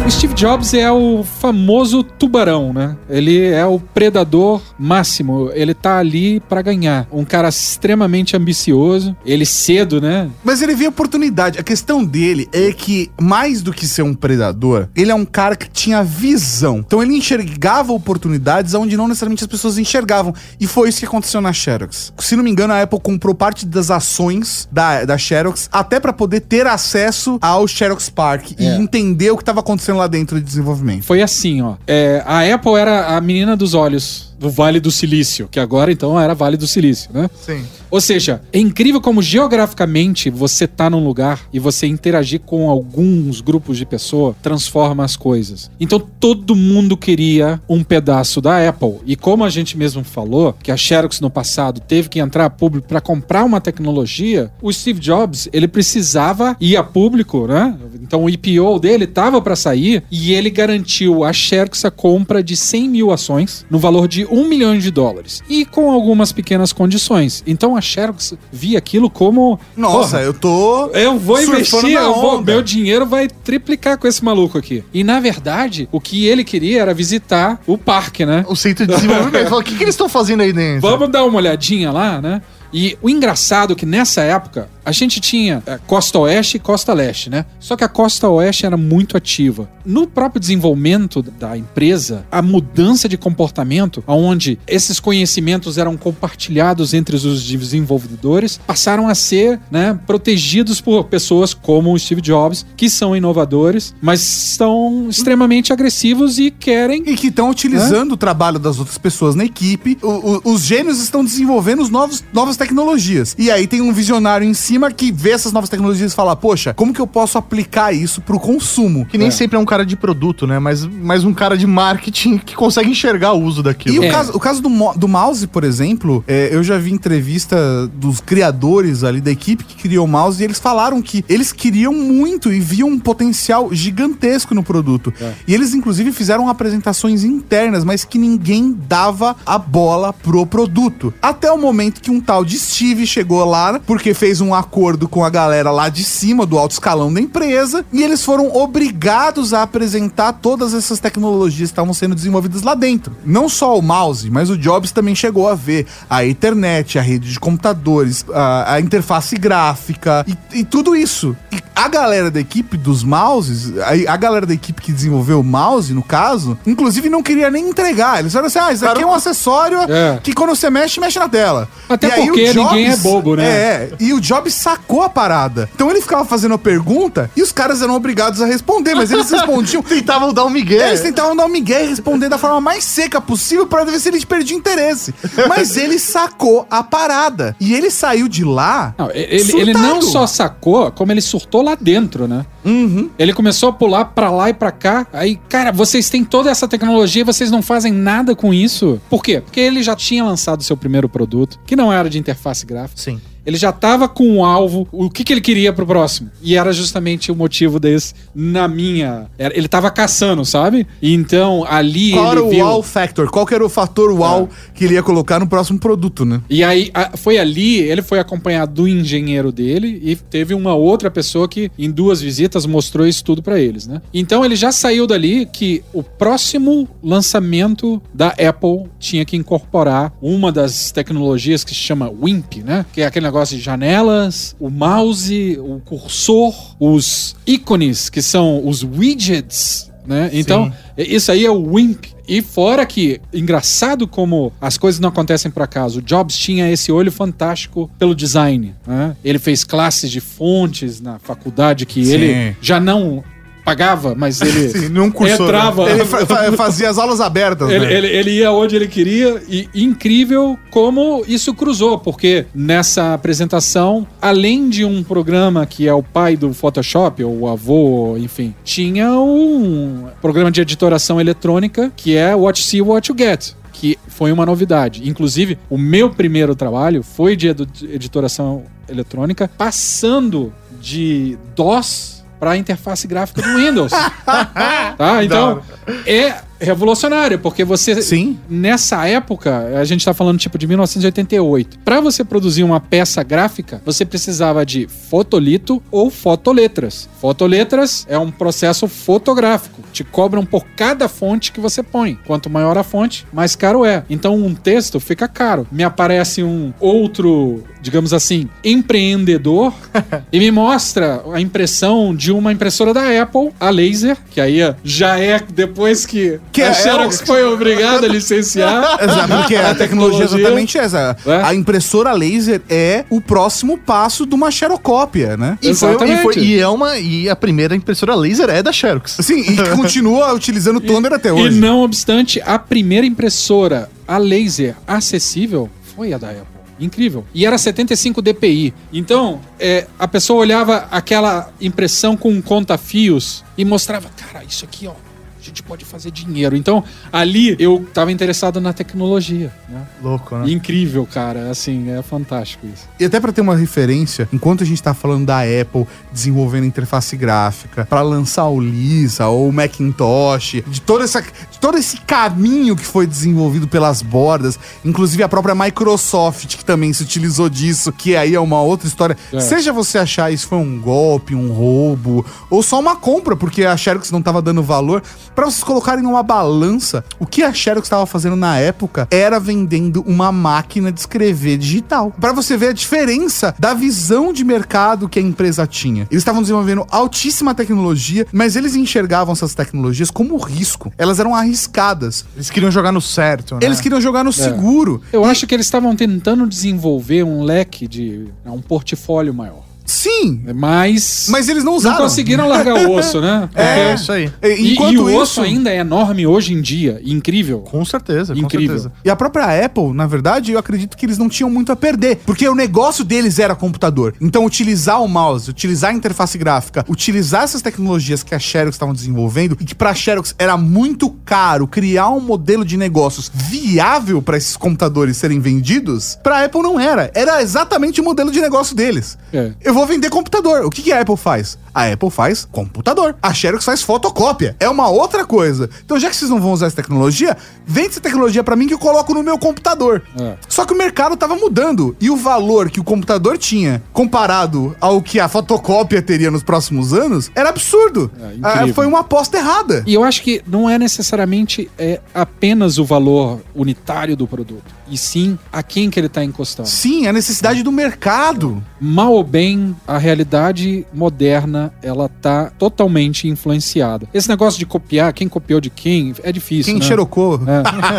O Steve Jobs é o famoso tubarão, né? Ele é o predador máximo. Ele tá ali pra ganhar. Um cara extremamente ambicioso. Ele cedo, né? Mas ele vê oportunidade. A questão dele é que, mais do que ser um predador, ele é um cara que tinha visão. Então ele enxergava oportunidades onde não necessariamente as pessoas enxergavam. E foi isso que aconteceu na Xerox. Se não me engano, a Apple comprou parte das ações da, da Xerox até pra poder ter acesso ao Xerox Park e É. entender o que estava acontecendo lá dentro de desenvolvimento. Foi assim, ó. É, a Apple era a menina dos olhos do Vale do Silício, que agora então era Vale do Silício, né? Sim. Ou seja, é incrível como geograficamente você tá num lugar e você interagir com alguns grupos de pessoa transforma as coisas. Então todo mundo queria um pedaço da Apple. E como a gente mesmo falou, que a Xerox no passado teve que entrar a público para comprar uma tecnologia, o Steve Jobs, ele precisava ir a público, né? Então o IPO dele tava para sair e ele garantiu a Xerox a compra de 100 mil ações no valor de 1 milhão de dólares. E com algumas pequenas condições. Então a Xerox via aquilo como. Nossa, "Porra, eu tô. eu vou investir, eu vou, onda." meu dinheiro vai triplicar com esse maluco aqui. E na verdade, o que ele queria era visitar o parque, né? O centro de desenvolvimento. Falou, o que, que eles estão fazendo aí dentro? Vamos dar uma olhadinha lá, né? E o engraçado é que nessa época, a gente tinha a costa oeste e costa leste, né? Só que a costa oeste era muito ativa. No próprio desenvolvimento da empresa, a mudança de comportamento, onde esses conhecimentos eram compartilhados entre os desenvolvedores, passaram a ser né, protegidos por pessoas como o Steve Jobs, que são inovadores, mas são extremamente agressivos e querem. E que estão utilizando o trabalho das outras pessoas na equipe. O- o- os gênios estão desenvolvendo os novos, novas tecnologias. E aí tem um visionário em cima que vê essas novas tecnologias e fala: Poxa, como que eu posso aplicar isso pro consumo? Que nem É. sempre é um cara de produto, né? Mas, mas um cara de marketing que consegue enxergar o uso E daquilo. o, É. caso, o caso do, do mouse, por exemplo, é, eu já vi entrevista dos criadores ali da equipe que criou o mouse e eles falaram que eles queriam muito e viam um potencial gigantesco no produto. E eles, inclusive, fizeram apresentações internas, mas que ninguém dava a bola pro produto. Até o momento que um tal de Steve chegou lá, porque fez um acordo com a galera lá de cima, do alto escalão da empresa, e eles foram obrigados a apresentar todas essas tecnologias que estavam sendo desenvolvidas lá dentro. Não só o mouse, mas o Jobs também chegou a ver a internet, a rede de computadores, a, a interface gráfica e, e tudo isso. E a galera da equipe dos mouses, a, a galera da equipe que desenvolveu o mouse, no caso, inclusive não queria nem entregar. Eles falaram assim: ah, isso aqui é um acessório É. que quando você mexe, mexe na tela. Até E aí porque o Jobs- ninguém é bobo, né? É, e o Jobs sacou a parada. Então ele ficava fazendo a pergunta e os caras eram obrigados a responder, mas eles respondiam. Tentavam dar um migué. Eles tentavam dar um migué e responder da forma mais seca possível pra ver se ele perdia interesse. Mas ele sacou a parada. E ele saiu de lá. Não, ele, ele não só sacou, como ele surtou lá dentro, né? Uhum. Ele começou a pular pra lá e pra cá. Aí, cara, vocês têm toda essa tecnologia e vocês não fazem nada com isso. Por quê? Porque ele já tinha lançado seu primeiro produto, que não era de interface gráfica. Sim. Ele já tava com um alvo, o que, que ele queria pro próximo. E era justamente o motivo desse, na minha. era- Ele tava caçando, sabe? E então ali Qual ele era o viu. wow factor? Qual era o fator wow que ele ia colocar no próximo produto, né? E aí a- foi ali, ele foi acompanhado do engenheiro dele e teve uma outra pessoa que em duas visitas mostrou isso tudo pra eles, né? Então ele já saiu dali que o próximo lançamento da Apple tinha que incorporar uma das tecnologias que se chama WIMP, né? Que é aquele negócio de janelas, o mouse, o cursor, os ícones que são os widgets, né? Então, isso aí é o WIMP. E fora que, engraçado como as coisas não acontecem por acaso, o Jobs tinha esse olho fantástico pelo design. né? Ele fez classes de fontes na faculdade que Sim. ele já não pagava, mas ele Sim, num cursor, entrava. Ele fa- fa- fazia as aulas abertas, Ele, né? ele- ele ia onde ele queria e incrível como isso cruzou, porque nessa apresentação, além de um programa que é o pai do Photoshop, ou o avô, enfim, tinha um programa de editoração eletrônica que é What See, What You Get. Que foi uma novidade. Inclusive, o meu primeiro trabalho foi de editoração eletrônica, passando de DOS para a interface gráfica do Windows. tá? Então, é revolucionário, porque você Sim. nessa época, a gente tá falando tipo de 1988. Para você produzir uma peça gráfica, você precisava de fotolito ou fotoletras. Fotoletras é um processo fotográfico. Te cobram por cada fonte que você põe. Quanto maior a fonte, mais caro é. Então um texto fica caro. Me aparece um outro, digamos assim, empreendedor e me mostra a impressão de uma impressora da Apple, a laser, que aí já é depois que, Que a é- Xerox foi obrigada a licenciar. Exato, porque a tecnologia é exatamente essa. É. A impressora laser é o próximo passo de uma xerocópia, né? E, foi, e, Exatamente. foi- e é uma e a primeira impressora laser é da Xerox. Sim, e continua utilizando o toner até E hoje. não obstante, a primeira impressora a laser acessível foi a da Apple. Incrível. E era 75 dpi. Então, é, a pessoa olhava aquela impressão com conta-fios e mostrava, cara, isso aqui, ó, a gente pode fazer dinheiro. Então, ali eu tava interessado na tecnologia. Né? Louco, né? Incrível, cara. Assim, é fantástico isso. E até pra ter uma referência, enquanto a gente tá falando da Apple desenvolvendo interface gráfica pra lançar o Lisa ou o Macintosh, de, toda essa, de todo esse caminho que foi desenvolvido pelas bordas, inclusive a própria Microsoft que também se utilizou disso, que aí é uma outra história. É. Seja você achar isso foi um golpe, um roubo ou só uma compra porque a Xerox não tava dando valor, Pra vocês colocarem numa balança, o que a Xerox estava fazendo na época era vendendo uma máquina de escrever digital. Pra você ver a diferença da visão de mercado que a empresa tinha. Eles estavam desenvolvendo altíssima tecnologia, mas eles enxergavam essas tecnologias como risco. Elas eram arriscadas. Eles queriam jogar no certo, né? Eles queriam jogar no seguro. Eu acho que eles estavam tentando desenvolver um leque de. né, um portfólio maior. Sim, Mas. mas eles não não usaram. conseguiram largar o osso, né? É, Porque- isso aí. E, Enquanto e o isso, osso ainda é enorme hoje em dia. Incrível. Com certeza, com Incrível. certeza. E a própria Apple, na verdade, eu acredito que eles não tinham muito a perder, porque o negócio deles era computador. Então, utilizar o mouse, utilizar a interface gráfica, utilizar essas tecnologias que a Xerox estavam desenvolvendo e que para a Xerox era muito caro criar um modelo de negócios viável para esses computadores serem vendidos, para a Apple não era. Era exatamente o modelo de negócio deles. É. Eu vou vender computador. O que, que a Apple faz? A Apple faz computador. A Xerox faz fotocópia. É uma outra coisa. Então, já que vocês não vão usar essa tecnologia, vende essa tecnologia pra mim que eu coloco no meu computador. É. Só que o mercado tava mudando e o valor que o computador tinha comparado ao que a fotocópia teria nos próximos anos era absurdo. É. Ah, foi uma aposta errada. E eu acho que não é necessariamente é, apenas o valor unitário do produto, e sim a quem que ele está encostando. Sim, a necessidade do mercado. Mal ou bem, a realidade moderna ela tá totalmente influenciada. Esse negócio de copiar, quem copiou de quem, é difícil. Quem né? xerocou?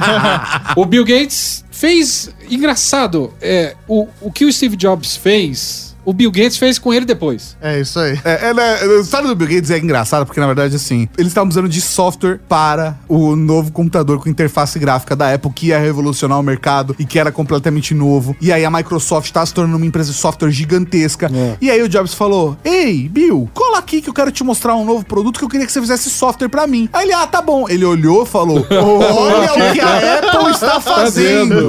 o Bill Gates fez. Engraçado, é, o, o que o Steve Jobs fez, o Bill Gates fez com ele depois. É isso aí. É, ela- a história do Bill Gates é engraçada, porque na verdade, assim, eles estavam usando de software para o novo computador com interface gráfica da Apple, que ia revolucionar o mercado e que era completamente novo. E aí a Microsoft tá se tornando uma empresa de software gigantesca. É. E aí o Jobs falou: Ei, Bill, cola aqui que eu quero te mostrar um novo produto que eu queria que você fizesse software pra mim. Aí ele, ah, tá bom. Ele olhou e falou: Olha o que a Apple está fazendo.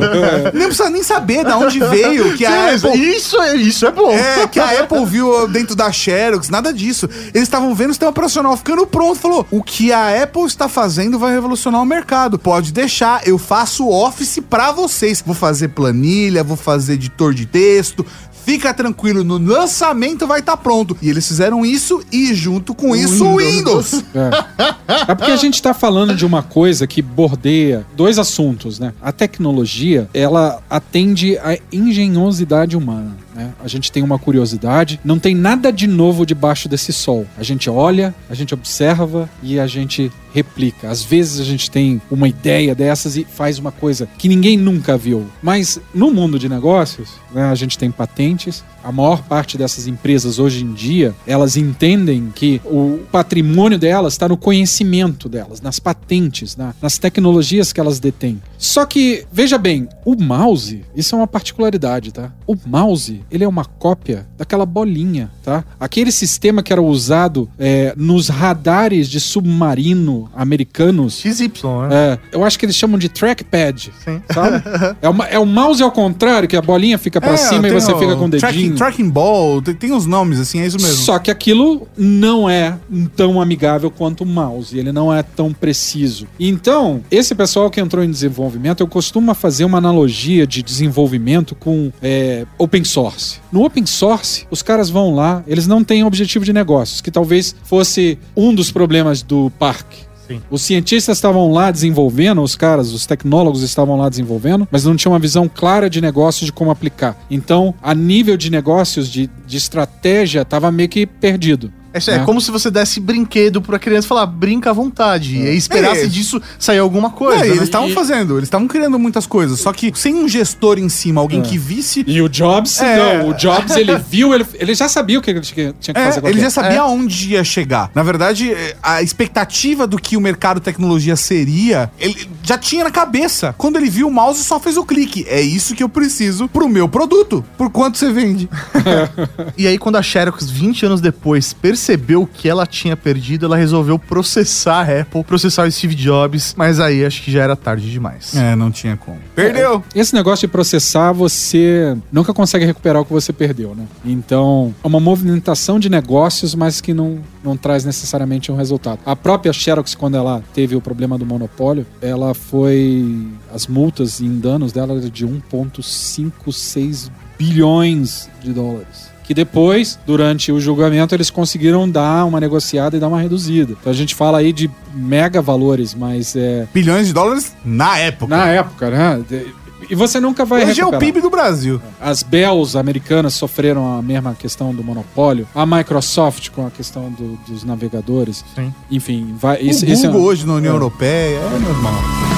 Nem precisa nem saber de onde veio que a Sim, Apple. Isso é, isso é bom. É, que a Apple viu dentro da Xerox, nada disso. Eles estavam vendo o sistema operacional ficando pronto. Falou: o que a Apple está fazendo vai revolucionar o mercado. Pode deixar, eu faço Office pra vocês. Vou fazer planilha, vou fazer editor de texto. Fica tranquilo, no lançamento vai estar pronto. E eles fizeram isso e, junto com isso, o Windows. É. É porque a gente tá falando de uma coisa que bordeia dois assuntos, né? A tecnologia, ela atende à engenhosidade humana. Né? A gente tem uma curiosidade, não tem nada de novo debaixo desse sol. A gente olha, a gente observa e a gente replica. Às vezes a gente tem uma ideia dessas e faz uma coisa que ninguém nunca viu. Mas no mundo de negócios, né, a gente tem patentes. A maior parte dessas empresas hoje em dia, elas entendem que o patrimônio delas está no conhecimento delas, nas patentes, na- nas tecnologias que elas detêm. Só que, veja bem, o mouse, isso é uma particularidade, tá? O mouse, ele é uma cópia daquela bolinha, tá? Aquele sistema que era usado é, nos radares de submarino americanos. XY, né? É, eu acho que eles chamam de trackpad, Sim. sabe? é, uma, é o mouse ao contrário, que a bolinha fica pra É, cima e você fica com o dedinho. Tracking ball, tem, tem os nomes assim, é isso mesmo. Só que aquilo não é tão amigável quanto o mouse, ele não é tão preciso. Então, esse pessoal que entrou em desenvolvimento, eu costumo fazer uma analogia de desenvolvimento com é, open source. No open source, os caras vão lá, eles não têm objetivo de negócios, que talvez fosse um dos problemas do parque. Sim. Os cientistas estavam lá desenvolvendo, os caras, os tecnólogos estavam lá desenvolvendo, mas não tinham uma visão clara de negócios de como aplicar. Então, a nível de negócios, de, de estratégia, estava meio que perdido. É, é né? como se você desse brinquedo pra criança e falar, brinca à vontade. E aí esperasse É. disso sair alguma coisa. É, né? eles estavam E- fazendo, eles estavam criando muitas coisas, só que sem um gestor em cima, alguém É. que visse. E o Jobs, É. não. O Jobs, ele viu, ele, ele já sabia o que ele tinha, que É, fazer com ele já sabia É. aonde ia chegar. Na verdade, é, a expectativa do que o mercado tecnologia seria, ele já tinha na cabeça. Quando ele viu o mouse, só fez o clique. É isso que eu preciso pro meu produto. Por quanto você vende? E aí, quando a Xerox, 20 anos depois, percebeu que ela tinha perdido, ela resolveu processar a Apple, processar o Steve Jobs, mas aí acho que já era tarde demais. É, não tinha como. Perdeu. Esse negócio de processar, você nunca consegue recuperar o que você perdeu, né? Então, é uma movimentação de negócios, mas que não, não traz necessariamente um resultado. A própria Xerox, quando ela teve o problema do monopólio, ela foi. As multas em danos dela eram de 1,56 bilhões de dólares. Que depois, durante o julgamento, eles conseguiram dar uma negociada e dar uma reduzida. Então a gente fala aí de mega valores, mas é. Bilhões de dólares na época. Na época, né? E você nunca vai Hoje é o recuperar. PIB do Brasil. As Bells americanas sofreram a mesma questão do monopólio. A Microsoft com a questão do- dos navegadores. Sim. Enfim, vai. o esse- esse é um- Google hoje na União Europeia é normal.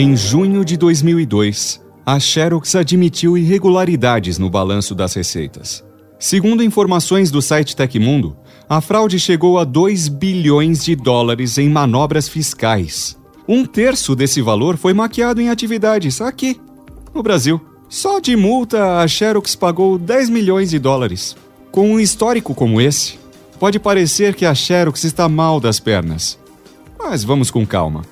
Em junho de 2002, a Xerox admitiu irregularidades no balanço das receitas. Segundo informações do site Tecmundo, a fraude chegou a 2 bilhões de dólares em manobras fiscais. Um terço desse valor foi maquiado em atividades aqui, no Brasil. Só de multa, a Xerox pagou 10 milhões de dólares. Com um histórico como esse, pode parecer que a Xerox está mal das pernas. Mas vamos com calma.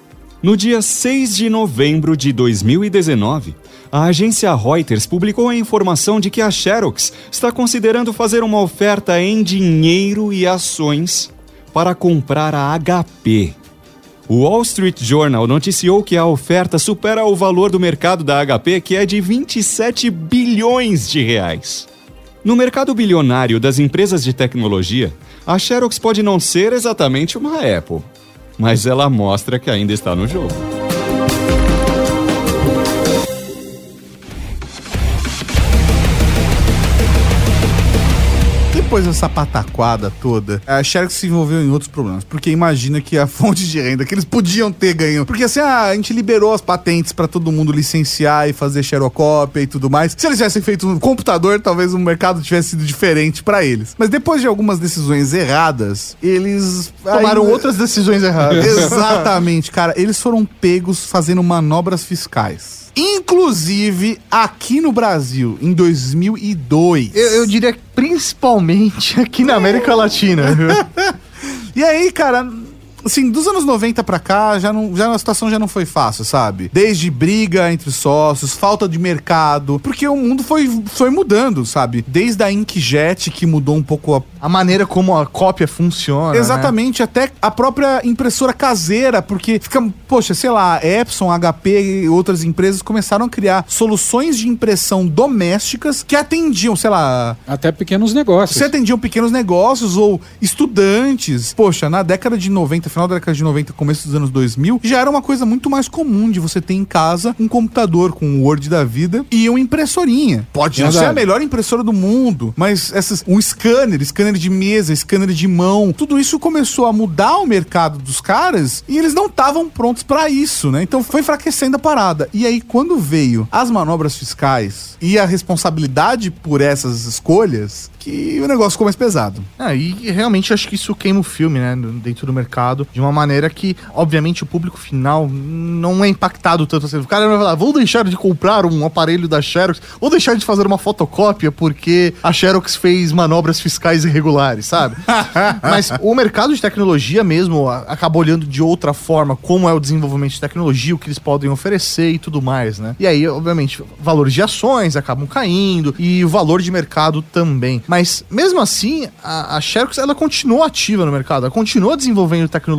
No dia 6 de novembro de 2019, a agência Reuters publicou a informação de que a Xerox está considerando fazer uma oferta em dinheiro e ações para comprar a HP. O Wall Street Journal noticiou que a oferta supera o valor do mercado da HP, que é de 27 bilhões de reais. No mercado bilionário das empresas de tecnologia, a Xerox pode não ser exatamente uma Apple, mas ela mostra que ainda está no jogo. Depois dessa pataquada toda, a Xerox se envolveu em outros problemas. Porque imagina que a fonte de renda que eles podiam ter ganho. Porque assim, ah, a gente liberou as patentes pra todo mundo licenciar e fazer xerocópia e tudo mais. Se eles tivessem feito um computador, talvez o mercado tivesse sido diferente pra eles. Mas depois de algumas decisões erradas, eles Tomaram ainda- outras decisões erradas. Exatamente, cara. Eles foram pegos fazendo manobras fiscais. Inclusive aqui no Brasil, em 2002. Eu, eu diria principalmente aqui na América Latina. E aí, cara, assim, dos anos 90 pra cá, já não, já a situação já não foi fácil, sabe? Desde briga entre sócios, falta de mercado, porque o mundo foi, foi mudando, sabe? Desde a Inkjet, que mudou um pouco a A maneira como a cópia funciona. né? Exatamente, até a própria impressora caseira, porque fica, poxa, sei lá, Epson, HP e outras empresas começaram a criar soluções de impressão domésticas que atendiam, sei lá, Até pequenos negócios. você atendiam pequenos negócios ou estudantes. Poxa, na década de 90, final da década de 90, começo dos anos 2000, já era uma coisa muito mais comum de você ter em casa um computador com o Word da vida e uma impressorinha. Pode não ser a melhor impressora do mundo, mas essas, um scanner, scanner de mesa, scanner de mão, tudo isso começou a mudar o mercado dos caras e eles não estavam prontos pra isso, né? Então foi enfraquecendo a parada. E aí, quando veio as manobras fiscais e a responsabilidade por essas escolhas, que o negócio ficou mais pesado. Ah, e realmente acho que isso queima o filme, né? Dentro do mercado, de uma maneira que, obviamente, o público final não é impactado tanto assim. O cara vai falar, vou deixar de comprar um aparelho da Xerox, vou deixar de fazer uma fotocópia porque a Xerox fez manobras fiscais irregulares, sabe? Mas o mercado de tecnologia mesmo acaba olhando de outra forma como é o desenvolvimento de tecnologia, o que eles podem oferecer e tudo mais, né? E aí, obviamente, valores de ações acabam caindo e o valor de mercado também. Mas mesmo assim, a, a Xerox ela continuou ativa no mercado, ela continuou desenvolvendo tecnologia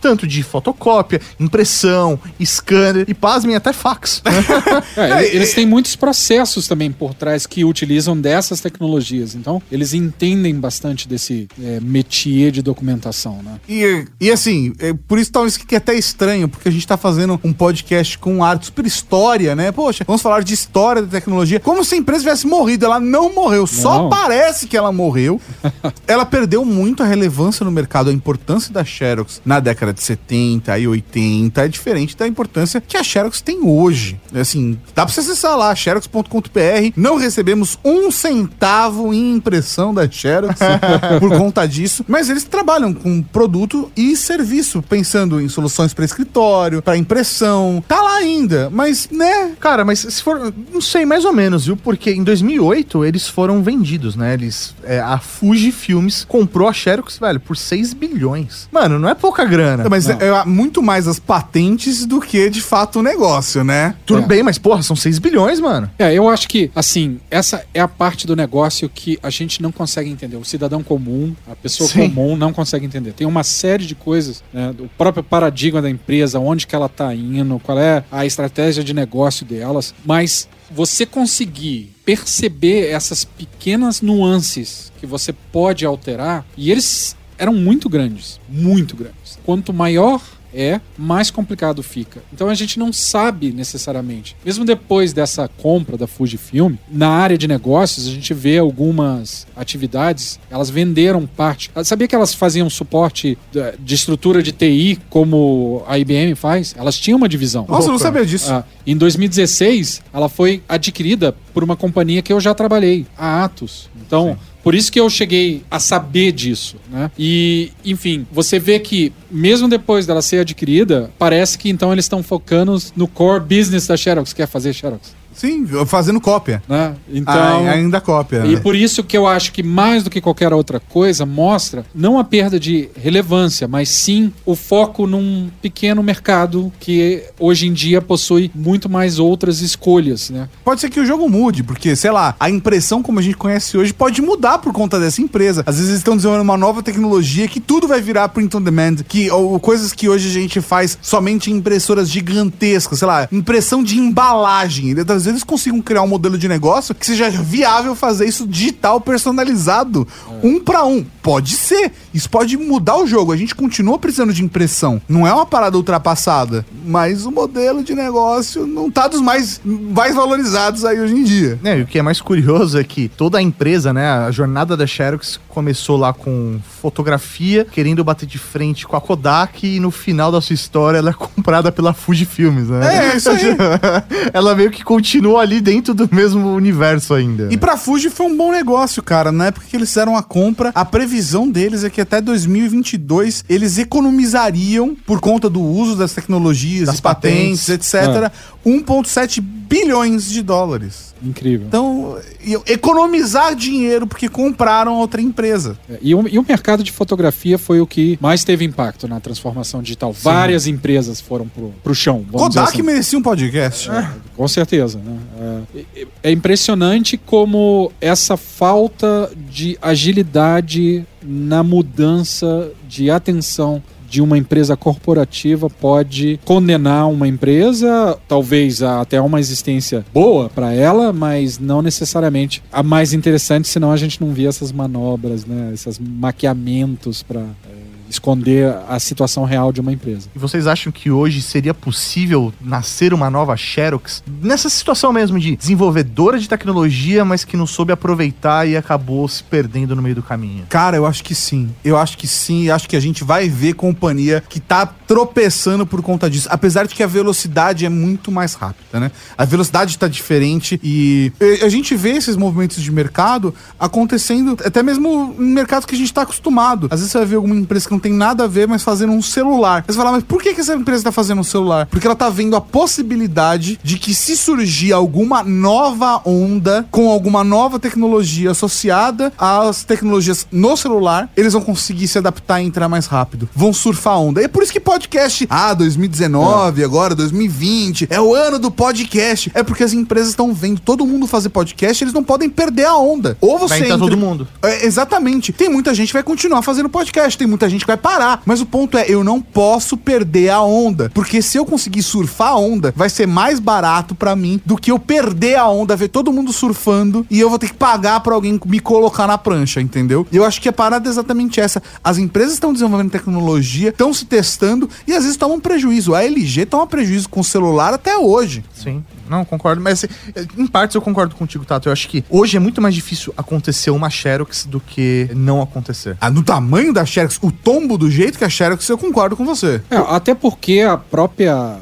tanto de fotocópia, impressão, scanner e pasmem até fax. né? É, ele- eles têm muitos processos também por trás que utilizam dessas tecnologias. Então, eles entendem bastante desse é, métier de documentação, né? E, e assim, é, por isso talvez que é até estranho, porque a gente tá fazendo um podcast com arte super história, né? Poxa, vamos falar de história da tecnologia. Como se a empresa tivesse morrido. Ela não morreu, só Não. parece que ela morreu. ela perdeu muito a relevância no mercado, a importância da Xerox na década de 70 e 80 é diferente da importância que a Xerox tem hoje. Assim, dá pra você acessar lá, xerox.com.br. Não recebemos um centavo em impressão da Xerox por conta disso, mas eles trabalham com produto e serviço, pensando em soluções para escritório, para impressão. Tá lá ainda, mas né? Cara, mas se for. Não sei, mais ou menos, viu? Porque em 2008 eles foram vendidos, né? Eles. é, a Fuji Filmes comprou a Xerox, velho, por 6 bilhões. Mano, não é pouca grana. Mas é, é muito mais as patentes do que de fato o negócio, né? Tudo É. bem, mas porra, são 6 bilhões, mano. É, eu acho que, assim, essa é a parte do negócio que a gente não consegue entender. O cidadão comum, a pessoa Sim. comum não consegue entender. Tem uma série de coisas, né, do próprio paradigma da empresa, onde que ela está indo, qual é a estratégia de negócio delas, mas você conseguir perceber essas pequenas nuances que você pode alterar, e eles eram muito grandes, muito grandes. Quanto maior é, mais complicado fica. Então a gente não sabe necessariamente. Mesmo depois dessa compra da Fujifilm, na área de negócios, a gente vê algumas atividades, elas venderam parte. Sabia que elas faziam suporte de estrutura de TI, como a IBM faz? Elas tinham uma divisão. Nossa, eu não sabia disso. Ah, em 2016, ela foi adquirida por uma companhia que eu já trabalhei, a Atos. Então. Sim por isso que eu cheguei a saber disso, né? E, enfim, você vê que mesmo depois dela ser adquirida, parece que então eles estão focando no core business da Xerox, que é fazer Xerox. Sim, fazendo cópia. Né? Então, ah, ainda cópia. E por isso que eu acho que mais do que qualquer outra coisa mostra não a perda de relevância, mas sim o foco num pequeno mercado que hoje em dia possui muito mais outras escolhas, né? Pode ser que o jogo mude, porque sei lá, a impressão como a gente conhece hoje pode mudar por conta dessa empresa. Às vezes eles estão desenvolvendo uma nova tecnologia que tudo vai virar print on demand, que ou coisas que hoje a gente faz somente em impressoras gigantescas, sei lá, impressão de embalagem. Às eles consigam criar um modelo de negócio que seja viável fazer isso digital personalizado, é. um para um. Pode ser. Isso pode mudar o jogo. A gente continua precisando de impressão. Não é uma parada ultrapassada, mas o modelo de negócio não tá dos mais, mais valorizados aí hoje em dia. É, e o que é mais curioso é que toda a empresa, né, a jornada da Xerox começou lá com fotografia, querendo bater de frente com a Kodak e no final da sua história ela é comprada pela Fujifilms, né? É, isso aí. ela meio que continua ali dentro do mesmo universo ainda. E pra Fuji foi um bom negócio, cara. Na época que eles fizeram a compra, a previsão deles é que até 2022 eles economizariam, por conta do uso das tecnologias das patentes, patentes, etc., é. 1,7 bilhões de dólares. Incrível. Então, economizar dinheiro porque compraram outra empresa. É, e, o, e, o, mercado de fotografia foi o que mais teve impacto na transformação digital. Sim. Várias empresas foram pro, pro chão. Kodak assim. merecia um podcast. É, com certeza. Né? É, é impressionante como essa falta de agilidade na mudança de atenção de uma empresa corporativa pode condenar uma empresa, talvez até uma existência boa para ela, mas não necessariamente a mais interessante, senão a gente não via essas manobras, né, esses maquiamentos para esconder a situação real de uma empresa. E vocês acham que hoje seria possível nascer uma nova Xerox nessa situação mesmo de desenvolvedora de tecnologia, mas que não soube aproveitar e acabou se perdendo no meio do caminho? Cara, eu acho que sim. Eu acho que sim. Acho que a gente vai ver companhia que tá tropeçando por conta disso. Apesar de que a velocidade é muito mais rápida, né? A velocidade tá diferente e a gente vê esses movimentos de mercado acontecendo até mesmo em mercados que a gente tá acostumado. Às vezes você vai ver alguma empresa que não tem nada a ver, mas fazendo um celular. Você fala, mas por que, que essa empresa está fazendo um celular? Porque ela está vendo a possibilidade de que se surgir alguma nova onda com alguma nova tecnologia associada às tecnologias no celular, eles vão conseguir se adaptar e entrar mais rápido. Vão surfar a onda. E é por isso que podcast, ah, 2019, é. agora 2020, é o ano do podcast. É porque as empresas estão vendo todo mundo fazer podcast, eles não podem perder a onda. Ou você vai entra... todo mundo. É, exatamente. Tem muita gente que vai continuar fazendo podcast, tem muita gente que vai vai parar. Mas o ponto é, eu não posso perder a onda. Porque se eu conseguir surfar a onda, vai ser mais barato para mim do que eu perder a onda, ver todo mundo surfando e eu vou ter que pagar para alguém me colocar na prancha, entendeu? E eu acho que a parada é exatamente essa. As empresas estão desenvolvendo tecnologia, estão se testando e às vezes tomam prejuízo. A LG toma prejuízo com o celular até hoje. Sim. Não, concordo, mas assim, em partes eu concordo contigo, Tato. Eu acho que hoje é muito mais difícil acontecer uma Xerox do que não acontecer. Ah, no tamanho da Xerox, o tombo do jeito que a Xerox, eu concordo com você. É, até porque a própria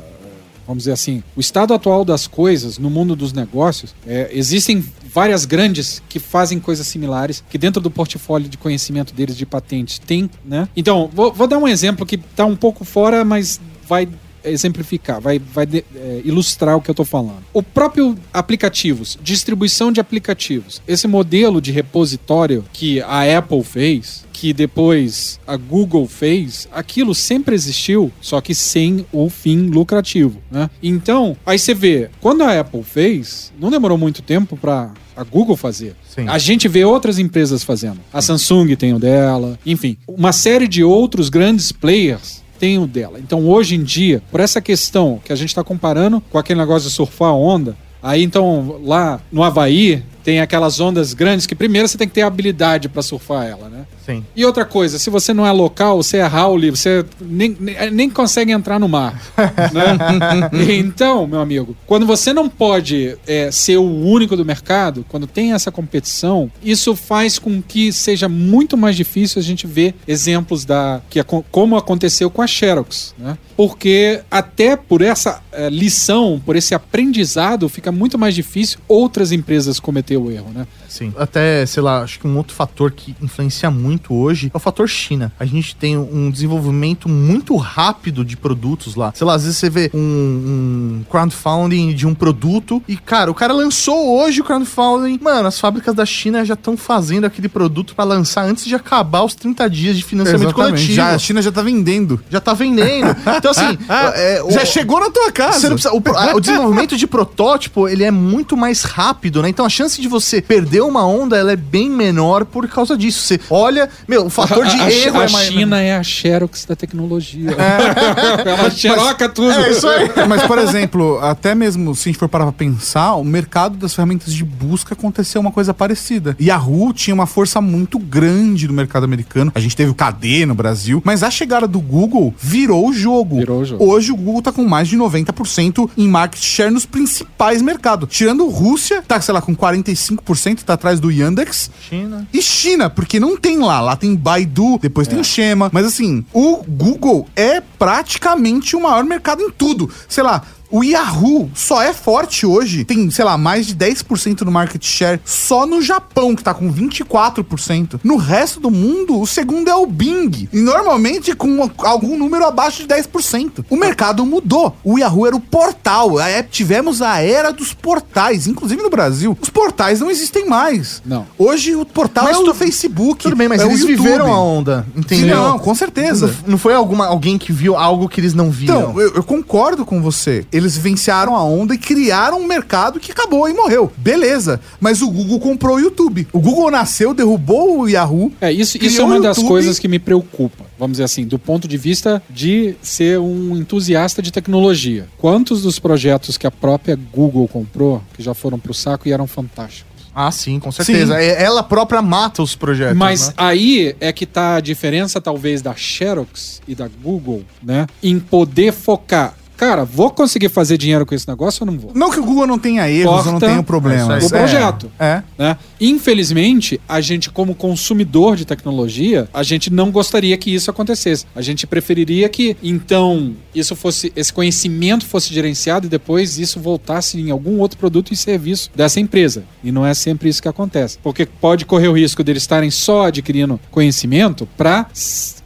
vamos dizer assim, o estado atual das coisas no mundo dos negócios, é, existem várias grandes que fazem coisas similares, que dentro do portfólio de conhecimento deles de patentes tem, né? Então, vou, vou dar um exemplo que está um pouco fora, mas vai exemplificar, vai, vai de, é, ilustrar o que eu estou falando. O próprio aplicativos, distribuição de aplicativos, esse modelo de repositório que a Apple fez, que depois a Google fez, aquilo sempre existiu, só que sem o fim lucrativo, né? Então, aí você vê, quando a Apple fez, não demorou muito tempo para a Google fazer. Sim. A gente vê outras empresas fazendo. A Samsung tem o dela, enfim, uma série de outros grandes players tem o dela. Então, hoje em dia, por essa questão que a gente está comparando com aquele negócio de surfar a onda, aí então lá no Havaí tem aquelas ondas grandes que primeiro você tem que ter habilidade para surfar ela, né? Sim. E outra coisa, se você não é local, você é Howley, você nem, nem, consegue entrar no mar. né? então, meu amigo, quando você não pode é, ser o único do mercado, quando tem essa competição, isso faz com que seja muito mais difícil a gente ver exemplos da que como aconteceu com a Xerox, né? Porque até por essa é, lição, por esse aprendizado, fica muito mais difícil outras empresas cometer o erro, né? Sim. Até, sei lá, acho que um outro fator que influencia muito hoje é o fator China. A gente tem um desenvolvimento muito rápido de produtos lá. Sei lá, às vezes você vê um, um crowdfunding de um produto e, cara, o cara lançou hoje o crowdfunding. Mano, as fábricas da China já estão fazendo aquele produto para lançar antes de acabar os 30 dias de financiamento Exatamente. coletivo. Já, a China já tá vendendo. Já tá vendendo. Então, assim. é, já o, chegou na tua casa. Precisa, o, o desenvolvimento de protótipo, ele é muito mais rápido, né? Então a chance de você perder uma onda, ela é bem menor por causa disso. Você olha, meu, o fator de a, erro a, é a. China é a Xerox da tecnologia. É. Ela xeroca tudo. É isso aí. Mas, por exemplo, até mesmo se a gente for parar pra pensar, o mercado das ferramentas de busca aconteceu uma coisa parecida. Yahoo tinha uma força muito grande no mercado americano. A gente teve o KD no Brasil, mas a chegada do Google virou o jogo. Virou o jogo. Hoje o Google tá com mais de 90% em market share nos principais mercados. Tirando Rússia, tá, sei lá, com 45%, tá atrás do Yandex. China. E China, porque não tem lá. Lá tem Baidu, depois tem o Shema. Mas assim, o Google é praticamente o maior mercado em tudo. Sei lá, o Yahoo só é forte hoje, tem, sei lá, mais de 10% no market share só no Japão, que tá com 24%. No resto do mundo, o segundo é o Bing. E normalmente com algum número abaixo de 10%. O mercado mudou. O Yahoo era o portal. A, tivemos a era dos portais, inclusive no Brasil. Os portais não existem mais. Não. Hoje o portal Mas é o tu- Facebook. Tudo bem, mas é eles YouTube. viveram a onda, entendeu? Não, com certeza. Não, não foi alguma, alguém que viu algo que eles não viram. Então, eu, eu concordo com você. Eles vivenciaram a onda e criaram um mercado que acabou e morreu. Beleza. Mas o Google comprou o YouTube. O Google nasceu, derrubou o Yahoo. É, isso, isso é uma das YouTube. coisas que me preocupa, vamos dizer assim, do ponto de vista de ser um entusiasta de tecnologia. Quantos dos projetos que a própria Google comprou, que já foram pro saco e eram fantásticos? Ah, sim, com certeza. É- Ela própria mata os projetos. Mas né? aí é que tá a diferença, talvez, da Xerox e da Google, né? Em poder focar. Cara, vou conseguir fazer dinheiro com esse negócio ou não vou? Não que o Google não tenha erros ou não tenha problemas. o projeto. É. né? Infelizmente, a gente, como consumidor de tecnologia, a gente não gostaria que isso acontecesse. A gente preferiria que, então, isso fosse, esse conhecimento fosse gerenciado e depois isso voltasse em algum outro produto e serviço dessa empresa. E não é sempre isso que acontece. Porque pode correr o risco deles estarem só adquirindo conhecimento para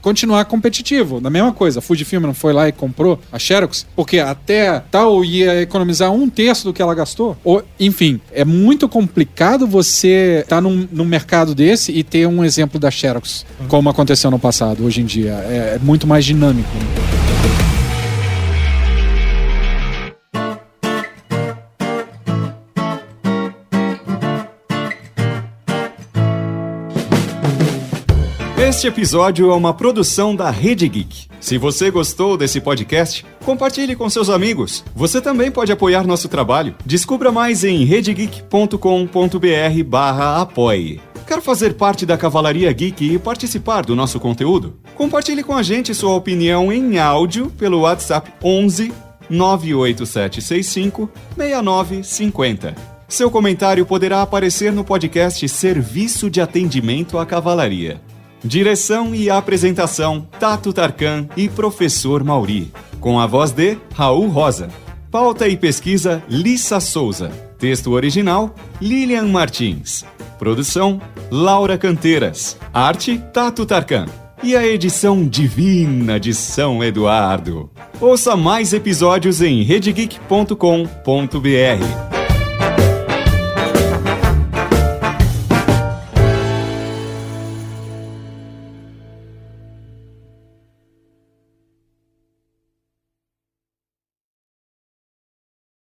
continuar competitivo. Na mesma coisa, a Fujifilm não foi lá e comprou a Xerox, porque até tal ia economizar um terço do que ela gastou. Ou, enfim, é muito complicado você estar num, num mercado desse e ter um exemplo da Xerox, como aconteceu no passado. Hoje em dia é, é muito mais dinâmico. Este episódio é uma produção da Rede Geek. Se você gostou desse podcast, compartilhe com seus amigos. Você também pode apoiar nosso trabalho. Descubra mais em redegeek.com.br barra apoie. Quer fazer parte da Cavalaria Geek e participar do nosso conteúdo? Compartilhe com a gente sua opinião em áudio pelo WhatsApp 11 98765 6950. Seu comentário poderá aparecer no podcast Serviço de Atendimento à Cavalaria. Direção e apresentação: Tato Tarkan e Professor Mauri. Com a voz de Raul Rosa. Pauta e pesquisa: Lissa Souza. Texto original: Lilian Martins. Produção: Laura Canteiras. Arte: Tato Tarkan. E a edição divina de São Eduardo. Ouça mais episódios em redegeek.com.br.